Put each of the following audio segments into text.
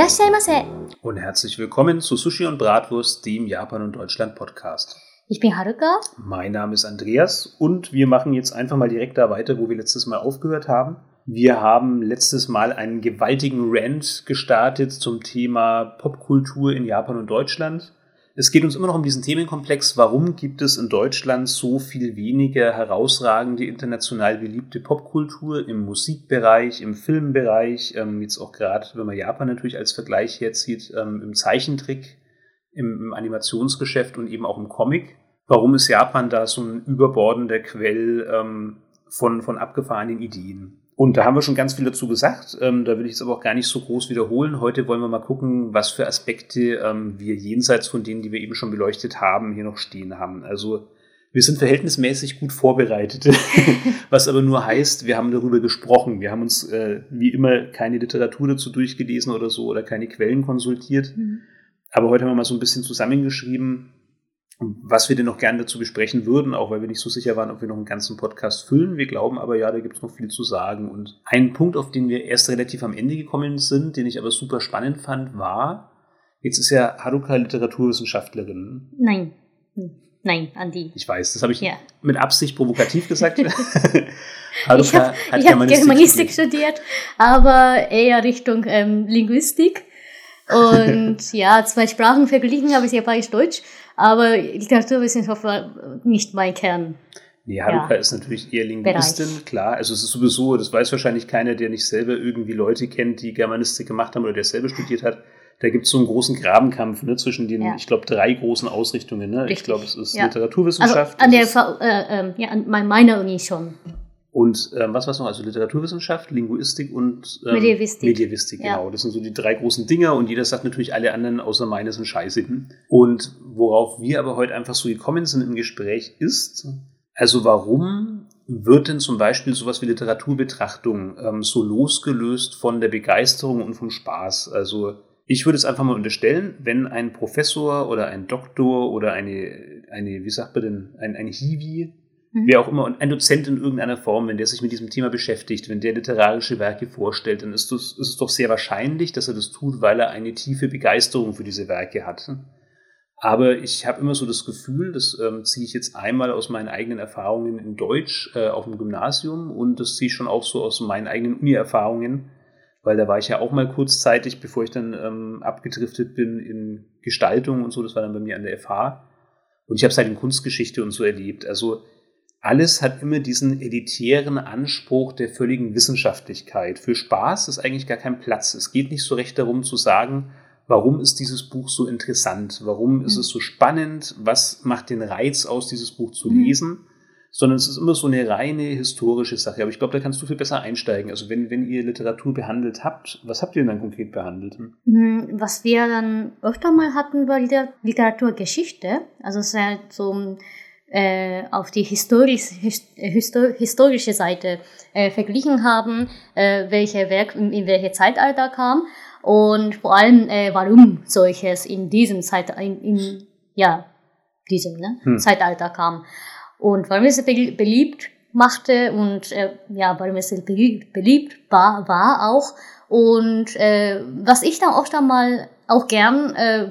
Irasshai Mase. Und herzlich willkommen zu Sushi und Bratwurst, dem Japan und Deutschland Podcast. Ich bin Haruka. Mein Name ist Andreas und wir machen jetzt einfach mal direkt da weiter, wo wir letztes Mal aufgehört haben. Wir haben letztes Mal einen gewaltigen Rant gestartet zum Thema Popkultur in Japan und Deutschland. Es geht uns immer noch um diesen Themenkomplex, warum gibt es in Deutschland so viel weniger herausragende, international beliebte Popkultur im Musikbereich, im Filmbereich, ähm, jetzt auch gerade, wenn man Japan natürlich als Vergleich herzieht, ähm, im Zeichentrick, im, im Animationsgeschäft und eben auch im Comic. Warum ist Japan da so ein überbordender Quell ähm, von, von abgefahrenen Ideen? Und da haben wir schon ganz viel dazu gesagt. Ähm, da will ich jetzt aber auch gar nicht so groß wiederholen. Heute wollen wir mal gucken, was für Aspekte ähm, wir jenseits von denen, die wir eben schon beleuchtet haben, hier noch stehen haben. Also wir sind verhältnismäßig gut vorbereitet, was aber nur heißt, wir haben darüber gesprochen. Wir haben uns äh, wie immer keine Literatur dazu durchgelesen oder so oder keine Quellen konsultiert. Mhm. Aber heute haben wir mal so ein bisschen zusammengeschrieben, was wir denn noch gerne dazu besprechen würden, auch weil wir nicht so sicher waren, ob wir noch einen ganzen Podcast füllen. Wir glauben aber, ja, da gibt es noch viel zu sagen. Und ein Punkt, auf den wir erst relativ am Ende gekommen sind, den ich aber super spannend fand, war, jetzt ist ja Haruka Literaturwissenschaftlerin. Nein. Hm. Nein, Andi. Ich weiß, das habe ich Ja. mit Absicht provokativ gesagt. Ich Haruka habe hab Germanistik studiert, aber eher Richtung ähm, Linguistik. Und ja, zwei Sprachen verglichen habe ich Japanisch-Deutsch, aber Literaturwissenschaft war nicht mein Kern. Nee, Haruka Ja. ist natürlich eher Linguistin, Bereich. klar. Also es ist sowieso, das weiß wahrscheinlich keiner, der nicht selber irgendwie Leute kennt, die Germanistik gemacht haben oder der selber studiert hat. Da gibt es so einen großen Grabenkampf ne, zwischen den, Ja. ich glaube, drei großen Ausrichtungen. Ne? Ich glaube, es ist Ja. Also Literaturwissenschaft an der ist, äh, ähm, ja, an mein- meiner Uni schon. Und ähm, was war noch? Also Literaturwissenschaft, Linguistik und ähm, Medievistik. Medievistik, Ja. genau. Das sind so die drei großen Dinger und jeder sagt natürlich, alle anderen außer meine sind scheiße. Und worauf wir aber heute einfach so gekommen sind im Gespräch ist, also warum wird denn zum Beispiel sowas wie Literaturbetrachtung ähm, so losgelöst von der Begeisterung und vom Spaß? Also ich würde es einfach mal unterstellen, wenn ein Professor oder ein Doktor oder eine, eine wie sagt man denn, ein, ein Hiwi, Mhm. wer auch immer, ein Dozent in irgendeiner Form, wenn der sich mit diesem Thema beschäftigt, wenn der literarische Werke vorstellt, dann ist, das, ist es doch sehr wahrscheinlich, dass er das tut, weil er eine tiefe Begeisterung für diese Werke hat. Aber ich habe immer so das Gefühl, das ähm, ziehe ich jetzt einmal aus meinen eigenen Erfahrungen in Deutsch äh, auf dem Gymnasium und das ziehe ich schon auch so aus meinen eigenen Uni-Erfahrungen, weil da war ich ja auch mal kurzzeitig, bevor ich dann ähm, abgedriftet bin in Gestaltung und so, das war dann bei mir an der FH. Und ich habe es halt in Kunstgeschichte und so erlebt. Also alles hat immer diesen elitären Anspruch der völligen Wissenschaftlichkeit. Für Spaß ist eigentlich gar kein Platz. Es geht nicht so recht darum zu sagen, warum ist dieses Buch so interessant? Warum ist Mhm. es so spannend? Was macht den Reiz aus, dieses Buch zu Mhm. lesen? Sondern es ist immer so eine reine historische Sache. Aber ich glaube, da kannst du viel besser einsteigen. Also wenn, wenn ihr Literatur behandelt habt, was habt ihr denn dann konkret behandelt? Hm, Was wir dann öfter mal hatten, war Liter- Literaturgeschichte. Also es ist halt so äh, auf die historisch, his, äh, histo- historische Seite äh, verglichen haben, äh, welche Werk in, in welche Zeitalter kam und vor allem äh, warum solches in diesem Zeitalter, in, in ja diesem ne, Hm. Zeitalter kam und warum es be beliebt machte und äh, ja warum es beliebt, beliebt war, war auch und äh, was ich dann oft einmal auch gern äh,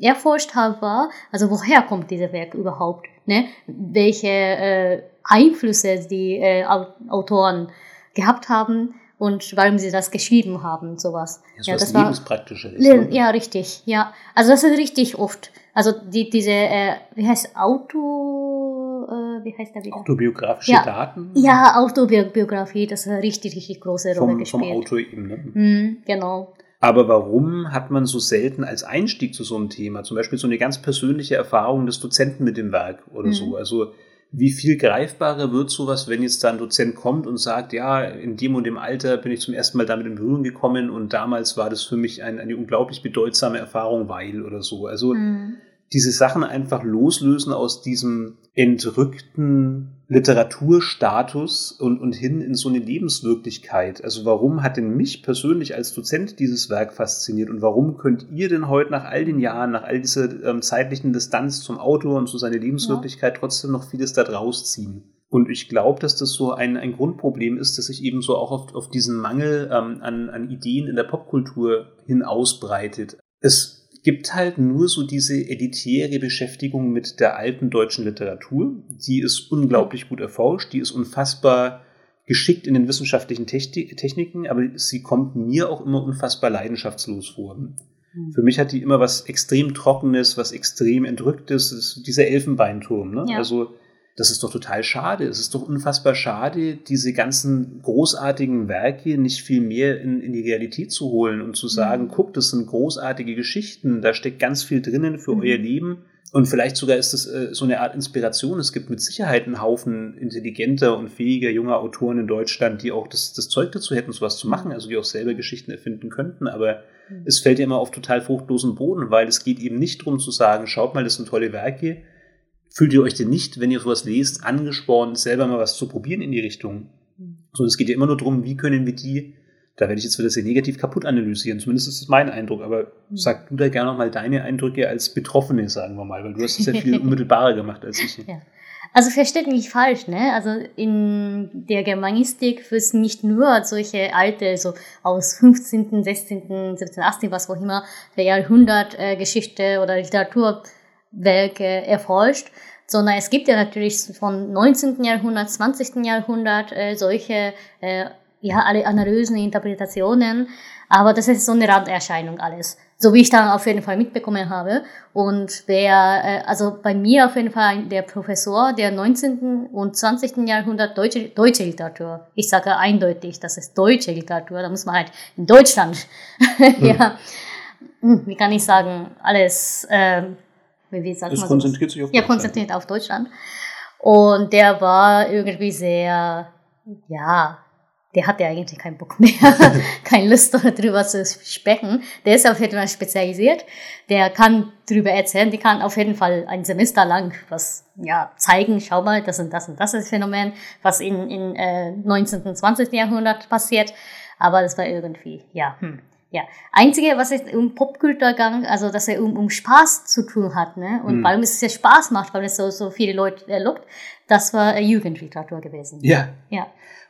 erforscht habe, war, also woher kommt dieses Werk überhaupt? Ne? Welche äh, Einflüsse die äh, Au- Autoren gehabt haben und warum sie das geschrieben haben, sowas. Ja, so Ja, das war- Lebenspraktisches. Le- ne? Ja, richtig, ja. Also das ist richtig oft. Also die, diese, äh, wie heißt Auto, äh, wie heißt der wieder? Autobiografische Ja. Daten Ja, Autobiografie, das hat eine richtig, richtig große Rolle vom, vom gespielt. Autor eben. Ne? Hm, genau. Aber warum hat man so selten als Einstieg zu so einem Thema, zum Beispiel so eine ganz persönliche Erfahrung des Dozenten mit dem Werk oder Mhm. so? Also wie viel greifbarer wird sowas, wenn jetzt da ein Dozent kommt und sagt, ja, in dem und dem Alter bin ich zum ersten Mal damit in Berührung gekommen und damals war das für mich ein, eine unglaublich bedeutsame Erfahrung, weil oder so. Also Hm. diese Sachen einfach loslösen aus diesem entrückten Literaturstatus und, und hin in so eine Lebenswirklichkeit. Also warum hat denn mich persönlich als Dozent dieses Werk fasziniert und warum könnt ihr denn heute nach all den Jahren, nach all dieser ähm, zeitlichen Distanz zum Autor und zu seiner Lebenswirklichkeit trotzdem noch vieles da draus ziehen? Und ich glaube, dass das so ein, ein Grundproblem ist, dass sich eben so auch auf, auf diesen Mangel ähm, an, an Ideen in der Popkultur hin ausbreitet. Es gibt halt nur so diese elitäre Beschäftigung mit der alten deutschen Literatur. Die ist unglaublich gut erforscht, die ist unfassbar geschickt in den wissenschaftlichen Techniken, aber sie kommt mir auch immer unfassbar leidenschaftslos vor. Mhm. Für mich hat die immer was extrem Trockenes, was extrem Entrücktes, dieser Elfenbeinturm. Ne? Ja. Also das ist doch total schade. Es ist doch unfassbar schade, diese ganzen großartigen Werke nicht viel mehr in, in die Realität zu holen und zu sagen, mhm. guck, das sind großartige Geschichten, da steckt ganz viel drinnen für mhm. euer Leben. Und vielleicht sogar ist es äh, so eine Art Inspiration. Es gibt mit Sicherheit einen Haufen intelligenter und fähiger junger Autoren in Deutschland, die auch das, das Zeug dazu hätten, sowas zu machen, also die auch selber Geschichten erfinden könnten. Aber mhm. es fällt ja immer auf total fruchtlosen Boden, weil es geht eben nicht darum zu sagen, schaut mal, das sind tolle Werke, fühlt ihr euch denn nicht, wenn ihr sowas lest, angespornt, selber mal was zu probieren in die Richtung? Mhm. So, es geht ja immer nur darum, wie können wir die, da werde ich jetzt wieder sehr negativ kaputt analysieren, zumindest ist das mein Eindruck, aber mhm. sag du da gerne noch mal deine Eindrücke als Betroffene, sagen wir mal, weil du hast es ja viel unmittelbarer gemacht als ich. Ja. Also versteht mich falsch, ne? Also in der Germanistik wird es nicht nur solche alte, so aus 15., 16., 17., 18., was auch immer, der Jahrhundert äh, Geschichte oder Literaturwerke erforscht, sondern es gibt ja natürlich von 19. Jahrhundert, 20. Jahrhundert äh, solche, äh, ja, alle analysen Interpretationen, aber das ist so eine Randerscheinung alles. So wie ich dann auf jeden Fall mitbekommen habe. Und wer, äh, also bei mir auf jeden Fall der Professor der 19. und 20. Jahrhundert deutsche, deutsche Literatur. Ich sage eindeutig, das ist deutsche Literatur. Da muss man halt in Deutschland, ja, hm, wie kann ich sagen, alles, äh, wie sagt es man konzentriert sich auf Ja, konzentriert auf Deutschland. Und der war irgendwie sehr, ja, der hatte eigentlich keinen Bock mehr, keine Lust darüber zu sprechen. Der ist auf jeden Fall spezialisiert. Der kann darüber erzählen, die kann auf jeden Fall ein Semester lang was ja, zeigen, schau mal, das und das und das ist Phänomen, was in, in äh, 19. und 20. Jahrhundert passiert. Aber das war irgendwie, ja, hm. Ja, einzige, was es um Popkulturgang, also dass er um, um Spaß zu tun hat, ne? Und mhm. warum es ja Spaß macht, weil es so, so viele Leute äh, lockt, das war äh, Jugendliteratur gewesen. Ja. Ja.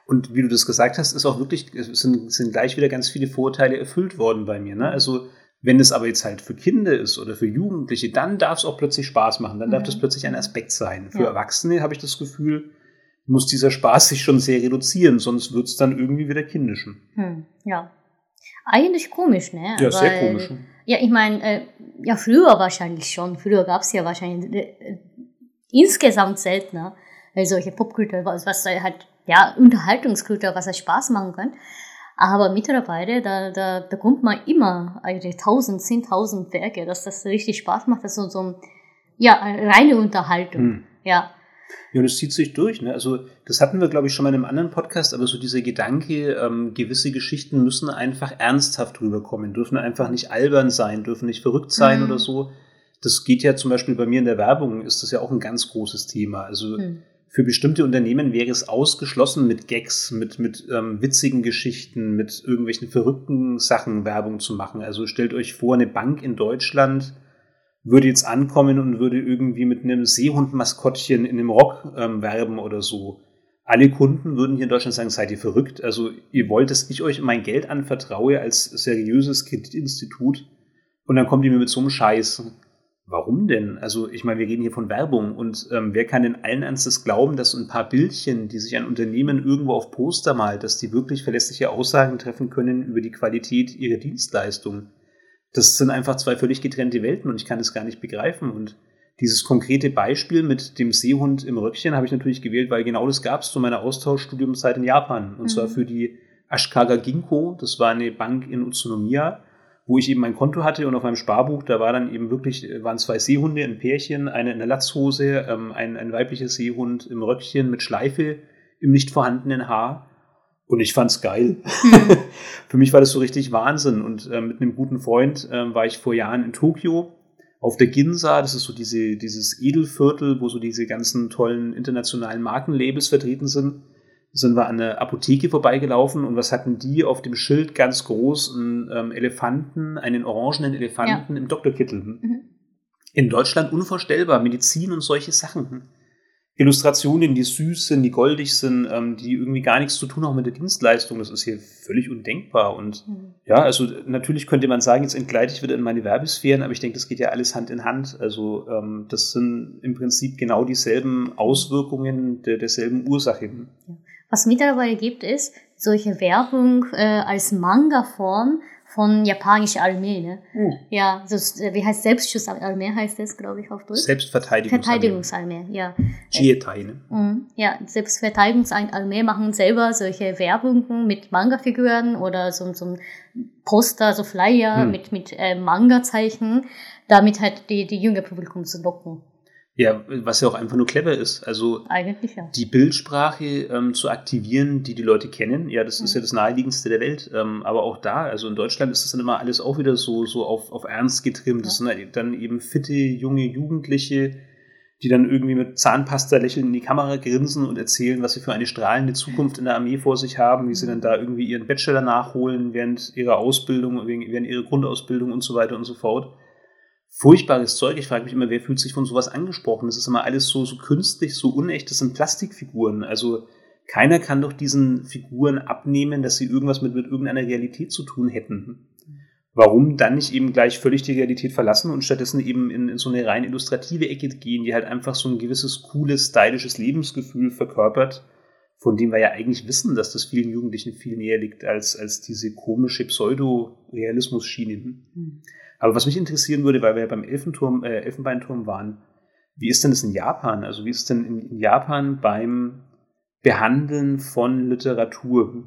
Und wie du das gesagt hast, ist auch wirklich, sind, sind gleich wieder ganz viele Vorurteile erfüllt worden bei mir. Ne? Also wenn es aber jetzt halt für Kinder ist oder für Jugendliche, dann darf es auch plötzlich Spaß machen. Dann mhm. darf das plötzlich ein Aspekt sein. Für ja. Erwachsene habe ich das Gefühl, muss dieser Spaß sich schon sehr reduzieren, sonst wird es dann irgendwie wieder kindischen. Hm. Ja, eigentlich komisch, ne? Ja, Weil, sehr komisch. Ja, ich meine, äh, ja, früher wahrscheinlich schon. Früher gab es ja wahrscheinlich äh, insgesamt seltener äh, solche Popkultur, was, was halt, ja, Unterhaltungskultur, was halt Spaß machen kann. Aber mittlerweile, da, da bekommt man immer eigentlich tausend, zehntausend Werke, dass das richtig Spaß macht. Das ist so, so ja, reine Unterhaltung. Hm. Ja. Ja, und es zieht sich durch. Ne? Also das hatten wir, glaube ich, schon mal in einem anderen Podcast, aber so dieser Gedanke, ähm, gewisse Geschichten müssen einfach ernsthaft rüberkommen, dürfen einfach nicht albern sein, dürfen nicht verrückt sein mhm. oder so. Das geht ja zum Beispiel bei mir in der Werbung, ist das ja auch ein ganz großes Thema. Also mhm. für bestimmte Unternehmen wäre es ausgeschlossen, mit Gags, mit, mit ähm, witzigen Geschichten, mit irgendwelchen verrückten Sachen Werbung zu machen. Also stellt euch vor, eine Bank in Deutschland würde jetzt ankommen und würde irgendwie mit einem Seehund-Maskottchen in einem Rock ähm, werben oder so. Alle Kunden würden hier in Deutschland sagen, seid ihr verrückt? Also ihr wollt, dass ich euch mein Geld anvertraue als seriöses Kreditinstitut und dann kommt ihr mir mit so einem Scheiß. Warum denn? Also ich meine, wir reden hier von Werbung und ähm, wer kann denn allen Ernstes glauben, dass ein paar Bildchen, die sich ein Unternehmen irgendwo auf Poster malt, dass die wirklich verlässliche Aussagen treffen können über die Qualität ihrer Dienstleistung? Das sind einfach zwei völlig getrennte Welten und ich kann das gar nicht begreifen. Und dieses konkrete Beispiel mit dem Seehund im Röckchen habe ich natürlich gewählt, weil genau das gab es zu meiner Austauschstudiumzeit in Japan. Und mhm. zwar für die Ashikaga Ginko, das war eine Bank in Utsunomiya, wo ich eben mein Konto hatte und auf meinem Sparbuch, da war dann eben wirklich, waren zwei Seehunde, ein Pärchen, eine in der Latzhose, ähm, ein, ein weiblicher Seehund im Röckchen mit Schleife im nicht vorhandenen Haar. Und ich fand's geil. Für mich war das so richtig Wahnsinn. Und äh, mit einem guten Freund äh, war ich vor Jahren in Tokio auf der Ginza. Das ist so diese, dieses Edelviertel, wo so diese ganzen tollen internationalen Markenlabels vertreten sind. Sind wir an der Apotheke vorbeigelaufen und was hatten die auf dem Schild ganz groß? Einen ähm, Elefanten, einen orangenen Elefanten ja. im Doktorkittel. Mhm. In Deutschland unvorstellbar. Medizin und solche Sachen. Illustrationen, die süß sind, die goldig sind, ähm, die irgendwie gar nichts zu tun haben mit der Dienstleistung. Das ist hier völlig undenkbar. Und mhm. ja, also natürlich könnte man sagen, jetzt entgleite ich wieder in meine Werbesphären, aber ich denke, das geht ja alles Hand in Hand. Also ähm, das sind im Prinzip genau dieselben Auswirkungen der, derselben Ursachen. Was mittlerweile gibt, ist solche Werbung äh, als Manga-Form von japanischer Armee, ne? Mhm. Ja, das, äh, wie heißt Selbstschutzarmee heißt das, glaube ich, auf Deutsch? Selbstverteidigungsarmee. Verteidigungsarmee, ja. Jietai, ne? Mhm. Ja, Selbstverteidigungsarmee machen selber solche Werbungen mit Manga-Figuren oder so, so ein Poster, so Flyer mhm. mit, mit äh, Manga-Zeichen, damit halt die, die junge Publikum zu locken. Ja, was ja auch einfach nur clever ist. Also Eigentlich ja. die Bildsprache ähm, zu aktivieren, die die Leute kennen, ja, das mhm. ist ja das naheliegendste der Welt. Ähm, aber auch da, also in Deutschland ist das dann immer alles auch wieder so, so auf, auf Ernst getrimmt. Das ja. sind halt dann eben fitte, junge Jugendliche, die dann irgendwie mit Zahnpasta lächeln in die Kamera grinsen und erzählen, was sie für eine strahlende Zukunft in der Armee vor sich haben, wie sie dann da irgendwie ihren Bachelor nachholen während ihrer Ausbildung, während ihrer Grundausbildung und so weiter und so fort furchtbares Zeug. Ich frage mich immer, wer fühlt sich von sowas angesprochen? Das ist immer alles so, so künstlich, so unecht. Das sind Plastikfiguren. Also keiner kann doch diesen Figuren abnehmen, dass sie irgendwas mit, mit irgendeiner Realität zu tun hätten. Warum dann nicht eben gleich völlig die Realität verlassen und stattdessen eben in, in so eine rein illustrative Ecke gehen, die halt einfach so ein gewisses cooles, stylisches Lebensgefühl verkörpert, von dem wir ja eigentlich wissen, dass das vielen Jugendlichen viel näher liegt als, als diese komische Pseudo-Realismus-Schiene. Mhm. Aber was mich interessieren würde, weil wir ja beim Elfenturm, äh, Elfenbeinturm waren, wie ist denn das in Japan? Also wie ist denn in, in Japan beim Behandeln von Literatur?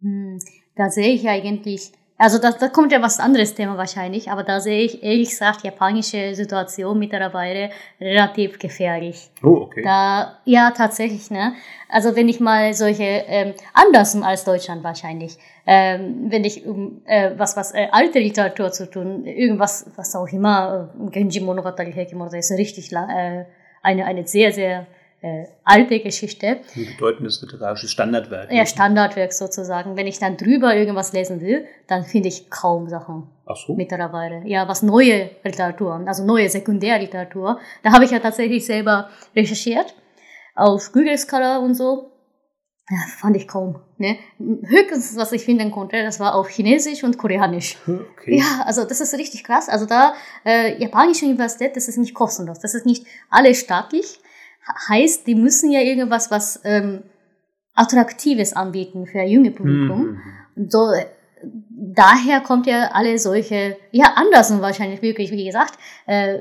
Hm, da sehe ich eigentlich also da, da kommt ja was anderes Thema wahrscheinlich, aber da sehe ich ehrlich gesagt japanische Situation mittlerweile relativ gefährlich. Oh, okay. Da, ja, tatsächlich, ne? Also wenn ich mal solche, ähm, anders als Deutschland wahrscheinlich, ähm, wenn ich um äh, was, was äh, alte Literatur zu tun, irgendwas, was auch immer, äh, Genji Monogatari Hekimoto ist richtig äh, eine, eine sehr, sehr äh, alte Geschichte. Ein bedeutendes literarisches Standardwerk. Ja, Standardwerk sozusagen. Wenn ich dann drüber irgendwas lesen will, dann finde ich kaum Sachen. Ach so. Mittlerweile. Ja, was neue Literatur, also neue Sekundärliteratur. Da habe ich ja tatsächlich selber recherchiert. Auf Google Scholar und so. Ja, fand ich kaum. Ne? Höchstens, was ich finden konnte, das war auf Chinesisch und Koreanisch. Okay. Ja, also das ist richtig krass. Also da, äh, japanische Universität, das ist nicht kostenlos. Das ist nicht alle staatlich heißt, die müssen ja irgendwas, was ähm, Attraktives anbieten für junge Publikum. Mhm. So, daher kommt ja alle solche, ja, anders und wahrscheinlich wirklich, wie gesagt, äh,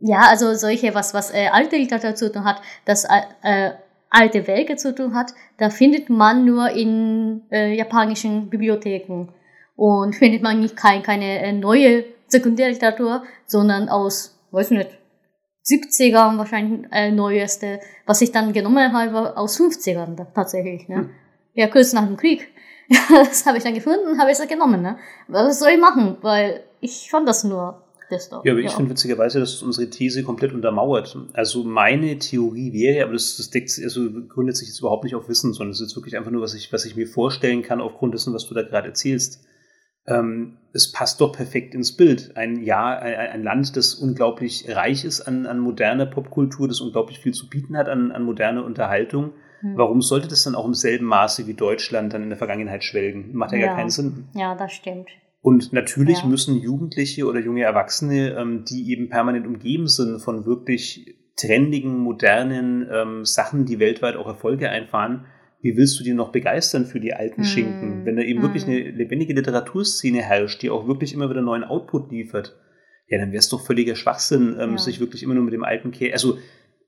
ja, also solche, was, was äh, alte Literatur zu tun hat, das äh, alte Werke zu tun hat, da findet man nur in äh, japanischen Bibliotheken und findet man nicht kein, keine äh, neue Sekundärliteratur, sondern aus, weiß nicht, 70ern wahrscheinlich äh, neueste, was ich dann genommen habe aus 50ern tatsächlich. Ne? Hm. Ja, kurz nach dem Krieg. das habe ich dann gefunden, habe ich es genommen. Ne? Was soll ich machen? Weil ich fand das nur Desktop. Ja, aber ich ja. finde witzigerweise, dass das unsere These komplett untermauert. Also meine Theorie wäre, aber das, das deckt, also gründet sich jetzt überhaupt nicht auf Wissen, sondern es ist wirklich einfach nur, was ich, was ich mir vorstellen kann aufgrund dessen, was du da gerade erzählst ähm, es passt doch perfekt ins Bild. Ein Jahr, ein, Land, das unglaublich reich ist an, an moderner Popkultur, das unglaublich viel zu bieten hat an, an moderner Unterhaltung. Hm. Warum sollte das dann auch im selben Maße wie Deutschland dann in der Vergangenheit schwelgen? Macht ja, ja gar keinen Sinn. Ja, das stimmt. Und natürlich ja. müssen Jugendliche oder junge Erwachsene, ähm, die eben permanent umgeben sind von wirklich trendigen, modernen ähm, Sachen, die weltweit auch Erfolge einfahren, wie willst du die noch begeistern für die alten mm. Schinken, wenn da eben mm. wirklich eine lebendige Literaturszene herrscht, die auch wirklich immer wieder neuen Output liefert? Ja, dann wäre es doch völliger Schwachsinn, ähm, ja. sich wirklich immer nur mit dem alten Käse. Also,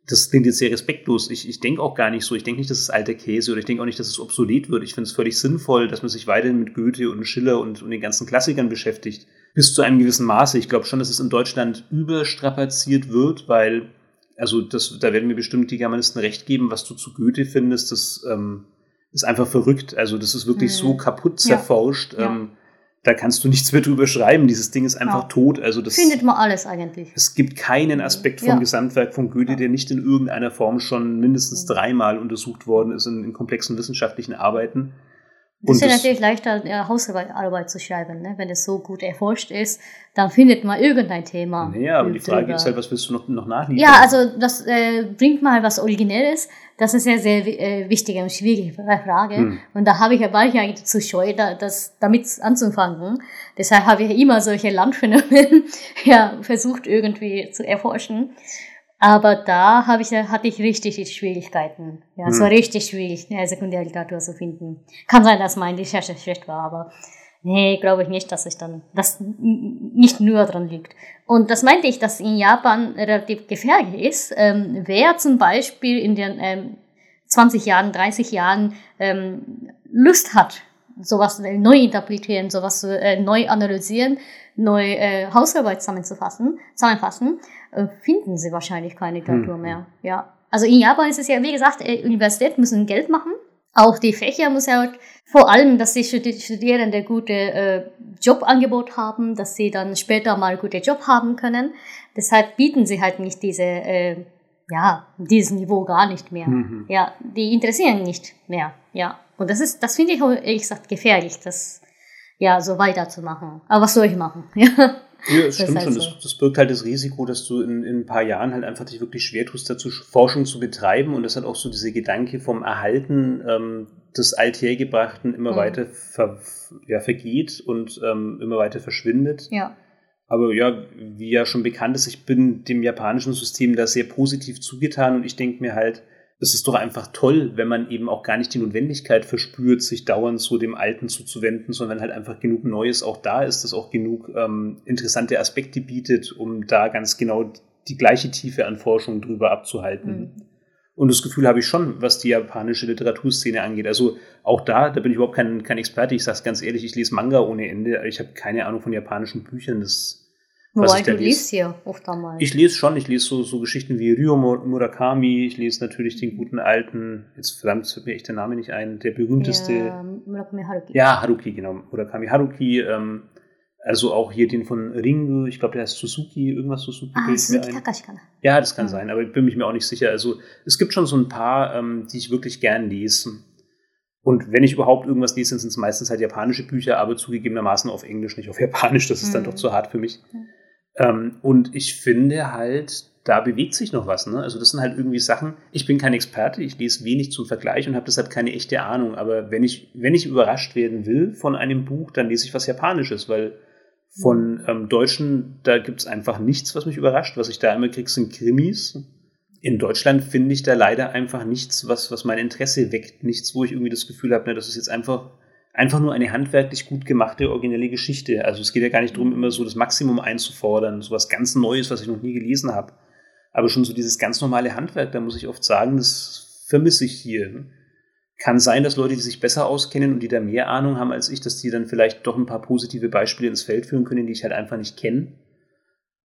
das klingt jetzt sehr respektlos. Ich, ich denke auch gar nicht so. Ich denke nicht, dass es alter Käse oder ich denke auch nicht, dass es obsolet wird. Ich finde es völlig sinnvoll, dass man sich weiterhin mit Goethe und Schiller und, und den ganzen Klassikern beschäftigt. Bis zu einem gewissen Maße. Ich glaube schon, dass es in Deutschland überstrapaziert wird, weil also das, da werden mir bestimmt die Germanisten recht geben, was du zu Goethe findest, das ähm, ist einfach verrückt. Also das ist wirklich hm. so kaputt zerforscht. Ja. Ähm, da kannst du nichts mehr drüber schreiben. Dieses Ding ist einfach ja. tot. Also das findet man alles eigentlich. Es gibt keinen Aspekt vom ja. Gesamtwerk von Goethe, der nicht in irgendeiner Form schon mindestens dreimal untersucht worden ist in, in komplexen wissenschaftlichen Arbeiten. Das ist ja natürlich leichter, ja, Hausarbeit zu schreiben, ne? wenn es so gut erforscht ist, dann findet man irgendein Thema. Naja, aber die Frage drüber. ist halt, was willst du noch, noch nachliefern? Ja, also das äh, bringt mal was Originelles. Das ist ja sehr äh, wichtige und schwierige Frage. Hm. Und da habe ich ja bald ja zu scheu, da, das damit anzufangen. Deshalb habe ich immer solche Landphänomene ja, versucht irgendwie zu erforschen. Aber da habe ich, hatte ich richtig Schwierigkeiten. Ja, es war hm. richtig schwierig, eine Sekundärliteratur zu finden. Kann sein, dass meine Recherche schlecht war, aber nee, glaube ich nicht, dass ich dann, das nicht nur dran liegt. Und das meinte ich, dass in Japan relativ gefährlich ist. Ähm, wer zum Beispiel in den ähm, 20 Jahren, 30 Jahren ähm, Lust hat, sowas neu interpretieren, sowas äh, neu analysieren, neu äh, Hausarbeit zusammenzufassen, zusammenfassen, äh, finden sie wahrscheinlich keine Literatur hm. mehr. Ja. Also in Japan ist es ja, wie gesagt, äh, Universitäten müssen Geld machen. Auch die Fächer muss ja vor allem, dass die Studierende gute äh, Jobangebot haben, dass sie dann später mal gute Job haben können. Deshalb bieten sie halt nicht diese, äh, ja, dieses Niveau gar nicht mehr. Mhm. Ja, die interessieren nicht mehr. Ja. Und das ist, das finde ich ehrlich gesagt gefährlich, das ja so weiterzumachen. Aber was soll ich machen? Ja. Ja, es stimmt schon. Das, das, birgt halt das Risiko, dass du in, in ein paar Jahren halt einfach dich wirklich schwer tust, dazu Forschung zu betreiben. Und das hat auch so diese Gedanke vom Erhalten ähm, des Althergebrachten immer mhm. weiter ver, ja, vergeht und ähm, immer weiter verschwindet. Ja. Aber ja, wie ja schon bekannt ist, ich bin dem japanischen System da sehr positiv zugetan und ich denke mir halt, es ist doch einfach toll, wenn man eben auch gar nicht die Notwendigkeit verspürt, sich dauernd so dem Alten zuzuwenden, sondern halt einfach genug Neues auch da ist, das auch genug ähm, interessante Aspekte bietet, um da ganz genau die gleiche Tiefe an Forschung drüber abzuhalten. Mhm. Und das Gefühl habe ich schon, was die japanische Literaturszene angeht. Also auch da, da bin ich überhaupt kein, kein Experte. Ich sage es ganz ehrlich, ich lese Manga ohne Ende. Ich habe keine Ahnung von japanischen Büchern. Das Wobei du liest hier oft einmal. Ich lese schon, ich lese so, so Geschichten wie Ryo Murakami, ich lese natürlich den guten alten, jetzt verdammt fällt mir echt der Name nicht ein, der berühmteste. Ja, Murakami Haruki. Ja, Haruki, genau. Murakami Haruki, ähm, also auch hier den von Ringo, ich glaube, der heißt Suzuki, irgendwas Suzuki. Ah, Suzuki Takashi kann Ja, das kann ja. sein, aber ich bin mir auch nicht sicher. Also es gibt schon so ein paar, ähm, die ich wirklich gern lese. Und wenn ich überhaupt irgendwas lese, sind es meistens halt japanische Bücher, aber zugegebenermaßen auf Englisch, nicht auf Japanisch. Das ist mhm. dann doch zu hart für mich. Mhm. Ähm, und ich finde halt, da bewegt sich noch was. Ne? Also das sind halt irgendwie Sachen, ich bin kein Experte, ich lese wenig zum Vergleich und habe deshalb keine echte Ahnung. Aber wenn ich, wenn ich überrascht werden will von einem Buch, dann lese ich was Japanisches, weil von ähm, Deutschen, da gibt es einfach nichts, was mich überrascht. Was ich da immer kriege, sind Krimis. In Deutschland finde ich da leider einfach nichts, was, was mein Interesse weckt. Nichts, wo ich irgendwie das Gefühl habe, ne, das ist jetzt einfach einfach nur eine handwerklich gut gemachte, originelle Geschichte. Also es geht ja gar nicht darum, immer so das Maximum einzufordern, so was ganz Neues, was ich noch nie gelesen habe. Aber schon so dieses ganz normale Handwerk, da muss ich oft sagen, das vermisse ich hier. Kann sein, dass Leute, die sich besser auskennen und die da mehr Ahnung haben als ich, dass die dann vielleicht doch ein paar positive Beispiele ins Feld führen können, die ich halt einfach nicht kenne.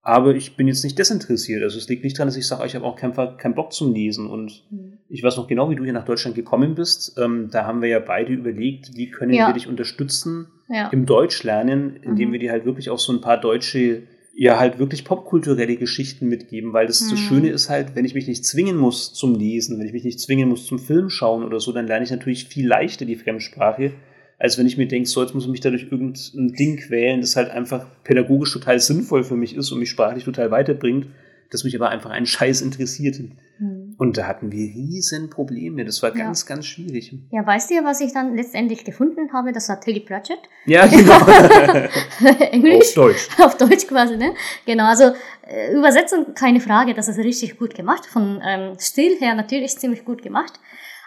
Aber ich bin jetzt nicht desinteressiert. Also es liegt nicht daran, dass ich sage, ich habe auch keinen, keinen Bock zum Lesen. Und mhm. ich weiß noch genau, wie du hier nach Deutschland gekommen bist. Ähm, da haben wir ja beide überlegt, wie können ja. wir dich unterstützen ja. im Deutschlernen, indem mhm. wir dir halt wirklich auch so ein paar deutsche, ja halt wirklich popkulturelle Geschichten mitgeben. Weil das, mhm. das Schöne ist halt, wenn ich mich nicht zwingen muss zum Lesen, wenn ich mich nicht zwingen muss zum Film schauen oder so, dann lerne ich natürlich viel leichter die Fremdsprache als wenn ich mir denke, so jetzt muss ich mich dadurch irgendein Ding quälen, das halt einfach pädagogisch total sinnvoll für mich ist und mich sprachlich total weiterbringt, das mich aber einfach einen Scheiß interessiert. Mhm. Und da hatten wir riesen Probleme. Das war ganz, ja. ganz schwierig. Ja, weißt du, was ich dann letztendlich gefunden habe? Das war Tilly Pratchett. Ja, genau. Englisch. Auf Deutsch. Auf Deutsch quasi, ne? Genau, also äh, Übersetzung, keine Frage, das ist richtig gut gemacht. Von ähm, Stil her natürlich ziemlich gut gemacht.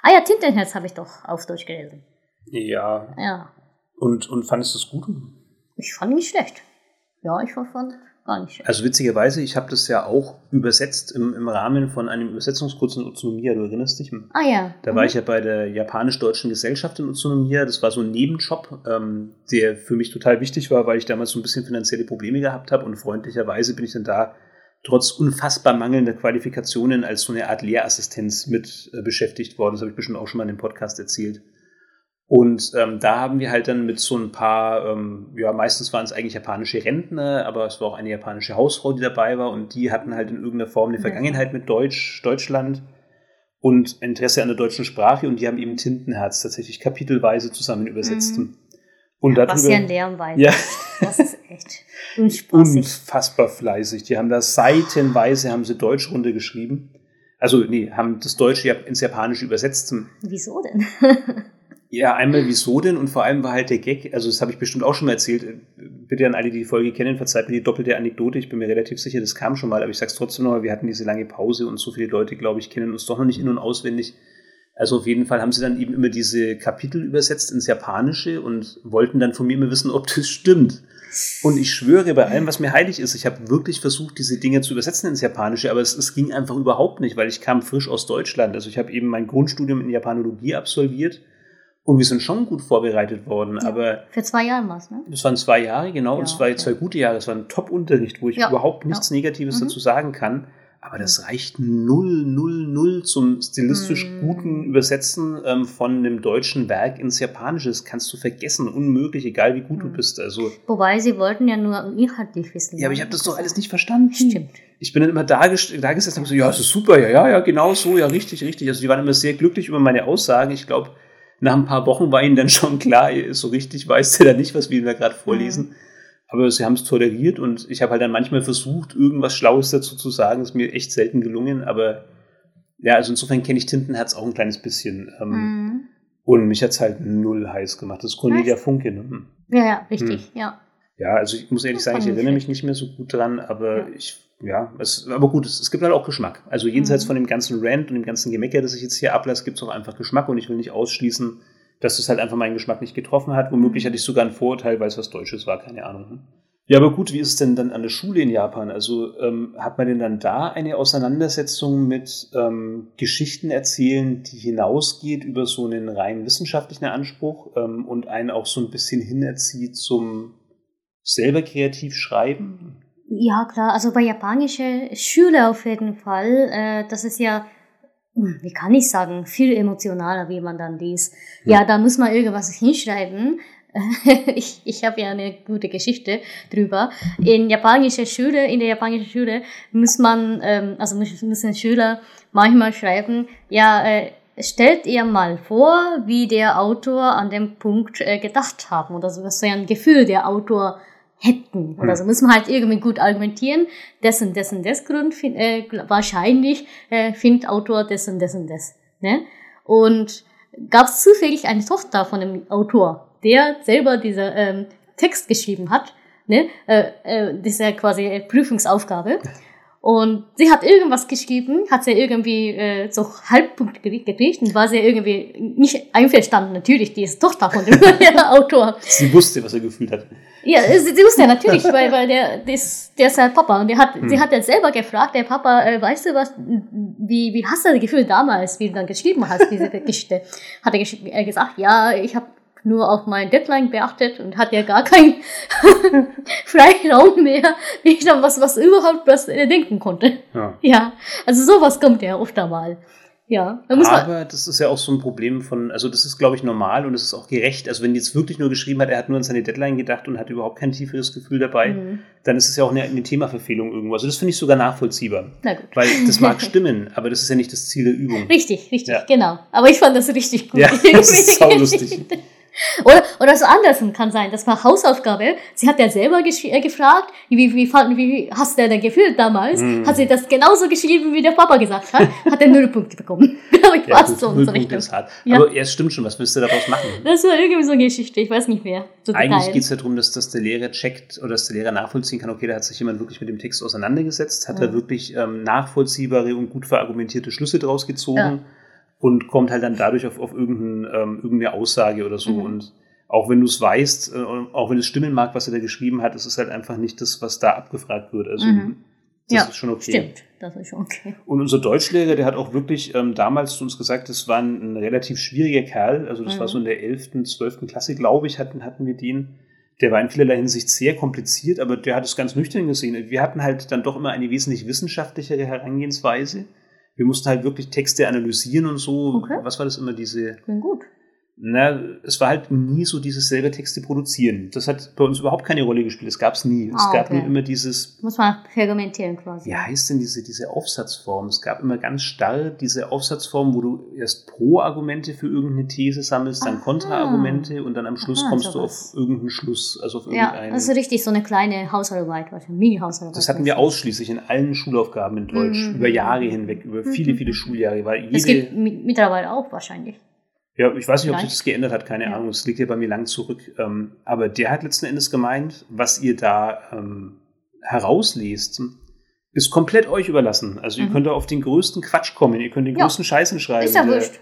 Ah ja, Tintenherz habe ich doch auf Deutsch gelesen. Ja. Ja. Und, und fandest du es gut? Ich fand nicht schlecht. Ja, ich fand gar nicht schlecht. Also witzigerweise, ich habe das ja auch übersetzt im, im Rahmen von einem Übersetzungskurs in Utsunomiya, du erinnerst dich? Ah ja. Da mhm. war ich ja bei der Japanisch-Deutschen Gesellschaft in Utsunomiya. Das war so ein Nebenjob, ähm, der für mich total wichtig war, weil ich damals so ein bisschen finanzielle Probleme gehabt habe und freundlicherweise bin ich dann da trotz unfassbar mangelnder Qualifikationen als so eine Art Lehrassistenz mit äh, beschäftigt worden. Das habe ich bestimmt auch schon mal in dem Podcast erzählt. Und ähm, da haben wir halt dann mit so ein paar, ähm, ja, meistens waren es eigentlich japanische Rentner, aber es war auch eine japanische Hausfrau, die dabei war und die hatten halt in irgendeiner Form eine Vergangenheit mit Deutsch, Deutschland. und Interesse an der deutschen Sprache und die haben eben Tintenherz tatsächlich kapitelweise zusammen übersetzt. Mhm. Und darüber, Was ja ein Lärmwein. Ja. Das ist echt unspaßig. unfassbar fleißig. Die haben da seitenweise haben sie Deutsch runtergeschrieben. Also nee, haben das Deutsche ins Japanische übersetzt. Wieso denn? Ja, einmal wieso denn und vor allem war halt der Gag, also das habe ich bestimmt auch schon mal erzählt, bitte an alle, die die Folge kennen, verzeiht mir die doppelte Anekdote, ich bin mir relativ sicher, das kam schon mal, aber ich sag's trotzdem nochmal, wir hatten diese lange Pause und so viele Leute, glaube ich, kennen uns doch noch nicht in- und auswendig. Also auf jeden Fall haben sie dann eben immer diese Kapitel übersetzt ins Japanische und wollten dann von mir immer wissen, ob das stimmt. Und ich schwöre bei allem, was mir heilig ist, ich habe wirklich versucht, diese Dinge zu übersetzen ins Japanische, aber es, es ging einfach überhaupt nicht, weil ich kam frisch aus Deutschland. Also ich habe eben mein Grundstudium in Japanologie absolviert und wir sind schon gut vorbereitet worden, Ja. aber Für zwei Jahre was, ne? das waren zwei Jahre, genau, und Ja, es waren okay. zwei gute Jahre, es war ein Top-Unterricht, wo ich Ja, überhaupt nichts Negatives Mhm. dazu sagen kann. Aber das reicht null, null, null zum stilistisch Mhm. guten Übersetzen ähm, von einem deutschen Werk ins Japanische. Das kannst du vergessen, unmöglich, egal wie gut du Mhm. bist. Also, Wobei sie wollten ja nur inhaltlich wissen. ja, aber ich habe das doch alles nicht verstanden. Stimmt. Ich bin dann immer da, da gesessen und so, ja, das ist super, ja, ja, ja, genau so, ja, richtig, richtig. Also die waren immer sehr glücklich über meine Aussagen. Ich glaube, nach ein paar Wochen war ihnen dann schon klar, so richtig weiß der da nicht, was wir ihm da gerade vorlesen. Aber sie haben es toleriert und ich habe halt dann manchmal versucht, irgendwas Schlaues dazu zu sagen. ist mir echt selten gelungen, aber ja, also insofern kenne ich Tintenherz auch ein kleines bisschen. Ähm, Mhm. Und mich hat's halt null heiß gemacht. Das ist Cornelia Was? Funke. Ne? Hm. Ja, ja, richtig, ja. Ja, also ich muss ehrlich Das sagen, ich erinnere mich nicht mehr so gut dran, aber Ja. ich, ja, es, aber gut, es, es gibt halt auch Geschmack. Also jenseits Mhm. von dem ganzen Rant und dem ganzen Gemecker, das ich jetzt hier ablasse, gibt es auch einfach Geschmack und ich will nicht ausschließen, dass es halt einfach meinen Geschmack nicht getroffen hat. Womöglich Mhm. hatte ich sogar ein Vorurteil, weil es was Deutsches war, keine Ahnung. hm. Ja, aber gut, wie ist es denn dann an der Schule in Japan? Also ähm, hat man denn dann da eine Auseinandersetzung mit ähm, Geschichten erzählen, die hinausgeht über so einen rein wissenschaftlichen Anspruch ähm, und einen auch so ein bisschen hinerzieht zum selber kreativ schreiben? Ja, klar, also bei japanische Schüler auf jeden Fall, äh, das ist ja, hm, wie kann ich sagen, viel emotionaler, wie man dann liest. Ja, da muss man irgendwas hinschreiben. ich ich habe ja eine gute Geschichte drüber. In japanischer Schule, in der japanischen Schule muss man, ähm, also müssen müssen Schüler manchmal schreiben, ja, äh, stellt ihr mal vor, wie der Autor an dem Punkt äh, gedacht haben oder so, was für ein Gefühl der Autor hätten. Oder Hm. so muss man halt irgendwie gut argumentieren. Dessen, dessen, des Grund, fin- äh, wahrscheinlich äh, findet Autor dessen, dessen, des. Ne? Und gab es zufällig eine Tochter von dem Autor, der selber diese ähm, Text geschrieben hat, ne? äh, äh, diese quasi äh, Prüfungsaufgabe. Und sie hat irgendwas geschrieben, hat sie irgendwie äh, so Halbpunkt gekriegt und war sie irgendwie nicht einverstanden. Natürlich, die ist Tochter von dem Autor. Sie wusste, was er gefühlt hat. Ja, sie, sie wusste ja natürlich, weil, weil der, der, ist, der ist halt Papa und der hat, Hm. sie hat ja selber gefragt, der Papa, äh, weißt du was, wie, wie hast du das Gefühl damals, wie du dann geschrieben hast, diese Geschichte? Hat er, er gesagt, ja, ich habe nur auf mein Deadline beachtet und hat ja gar keinen Freiraum mehr, wie ich dann was, was überhaupt was denken konnte. Ja. Ja, also sowas kommt ja oft einmal. Ja, da muss man, Aber das ist ja auch so ein Problem von, also das ist, glaube ich, normal und es ist auch gerecht. Also wenn die jetzt wirklich nur geschrieben hat, er hat nur an seine Deadline gedacht und hat überhaupt kein tieferes Gefühl dabei, Mhm. dann ist es ja auch eine, eine Themaverfehlung irgendwo. Also das finde ich sogar nachvollziehbar. na gut. Weil das mag stimmen, aber das ist ja nicht das Ziel der Übung. Richtig, richtig, Ja. genau. Aber ich fand das richtig gut. Ja, das ist saulustig. Oder, oder so andersrum kann sein. Das war Hausaufgabe. Sie hat ja selber äh, gefragt, wie, wie, fand- wie hast du denn gefühlt damals? Mhm. Hat sie das genauso geschrieben, wie der Papa gesagt hat? Hat er null Punkte bekommen. Glaube ich, Ja, gut, so null so Punkte Richtung. ist hart. Ja. Aber ja, es stimmt schon, was willst du daraus machen? Das war irgendwie so eine Geschichte, ich weiß nicht mehr. So Eigentlich geht es ja darum, dass, dass der Lehrer checkt oder dass der Lehrer nachvollziehen kann, okay, da hat sich jemand wirklich mit dem Text auseinandergesetzt, hat Ja. da wirklich ähm, nachvollziehbare und gut verargumentierte Schlüsse draus gezogen. Und kommt halt dann dadurch auf, auf irgendein, ähm, irgendeine Aussage oder so. Mhm. Und auch wenn du es weißt, äh, auch wenn es stimmen mag, was er da geschrieben hat, es ist halt einfach nicht das, was da abgefragt wird. Also Mhm. das Ja, ist schon okay. Stimmt, das ist schon okay. Und unser Deutschlehrer, der hat auch wirklich ähm, damals zu uns gesagt, das war ein, ein relativ schwieriger Kerl. Also das Mhm. war so in der 11., 12. Klasse, glaube ich, hatten, hatten wir den. Der war in vielerlei Hinsicht sehr kompliziert, aber der hat es ganz nüchtern gesehen. Wir hatten halt dann doch immer eine wesentlich wissenschaftlichere Herangehensweise. Wir mussten halt wirklich Texte analysieren und so. Okay. Was war das immer, diese Klingt gut. Na, es war halt nie so dieses selber Texte produzieren. Das hat bei uns überhaupt keine Rolle gespielt. Es gab es nie. Es Ah, gab okay. nur immer dieses, Muss man fermentieren quasi. wie heißt denn diese, diese Aufsatzform? Es gab immer ganz starr diese Aufsatzform, wo du erst Pro-Argumente für irgendeine These sammelst, dann. Kontra-Argumente und dann am Schluss Aha, kommst du auf sowas. irgendeinen Schluss, also auf Ja, irgendeinen. das ist richtig so eine kleine Hausarbeit, Mini-Hausarbeit. Das hatten wir ausschließlich in allen Schulaufgaben in Deutsch, Mhm. über Jahre hinweg, über viele, Mhm. viele Schuljahre. Weil Es gibt jede, mi- mittlerweile auch wahrscheinlich. Ja, ich weiß nicht, ob sich das geändert hat, keine Ja. Ahnung, das liegt ja bei mir lang zurück. Ähm, aber der hat letzten Endes gemeint, was ihr da ähm, herauslest, ist komplett euch überlassen. Also ihr Mhm. könnt da auf den größten Quatsch kommen, ihr könnt den Ja. größten Scheißen schreiben. Ist ja Der- wurscht.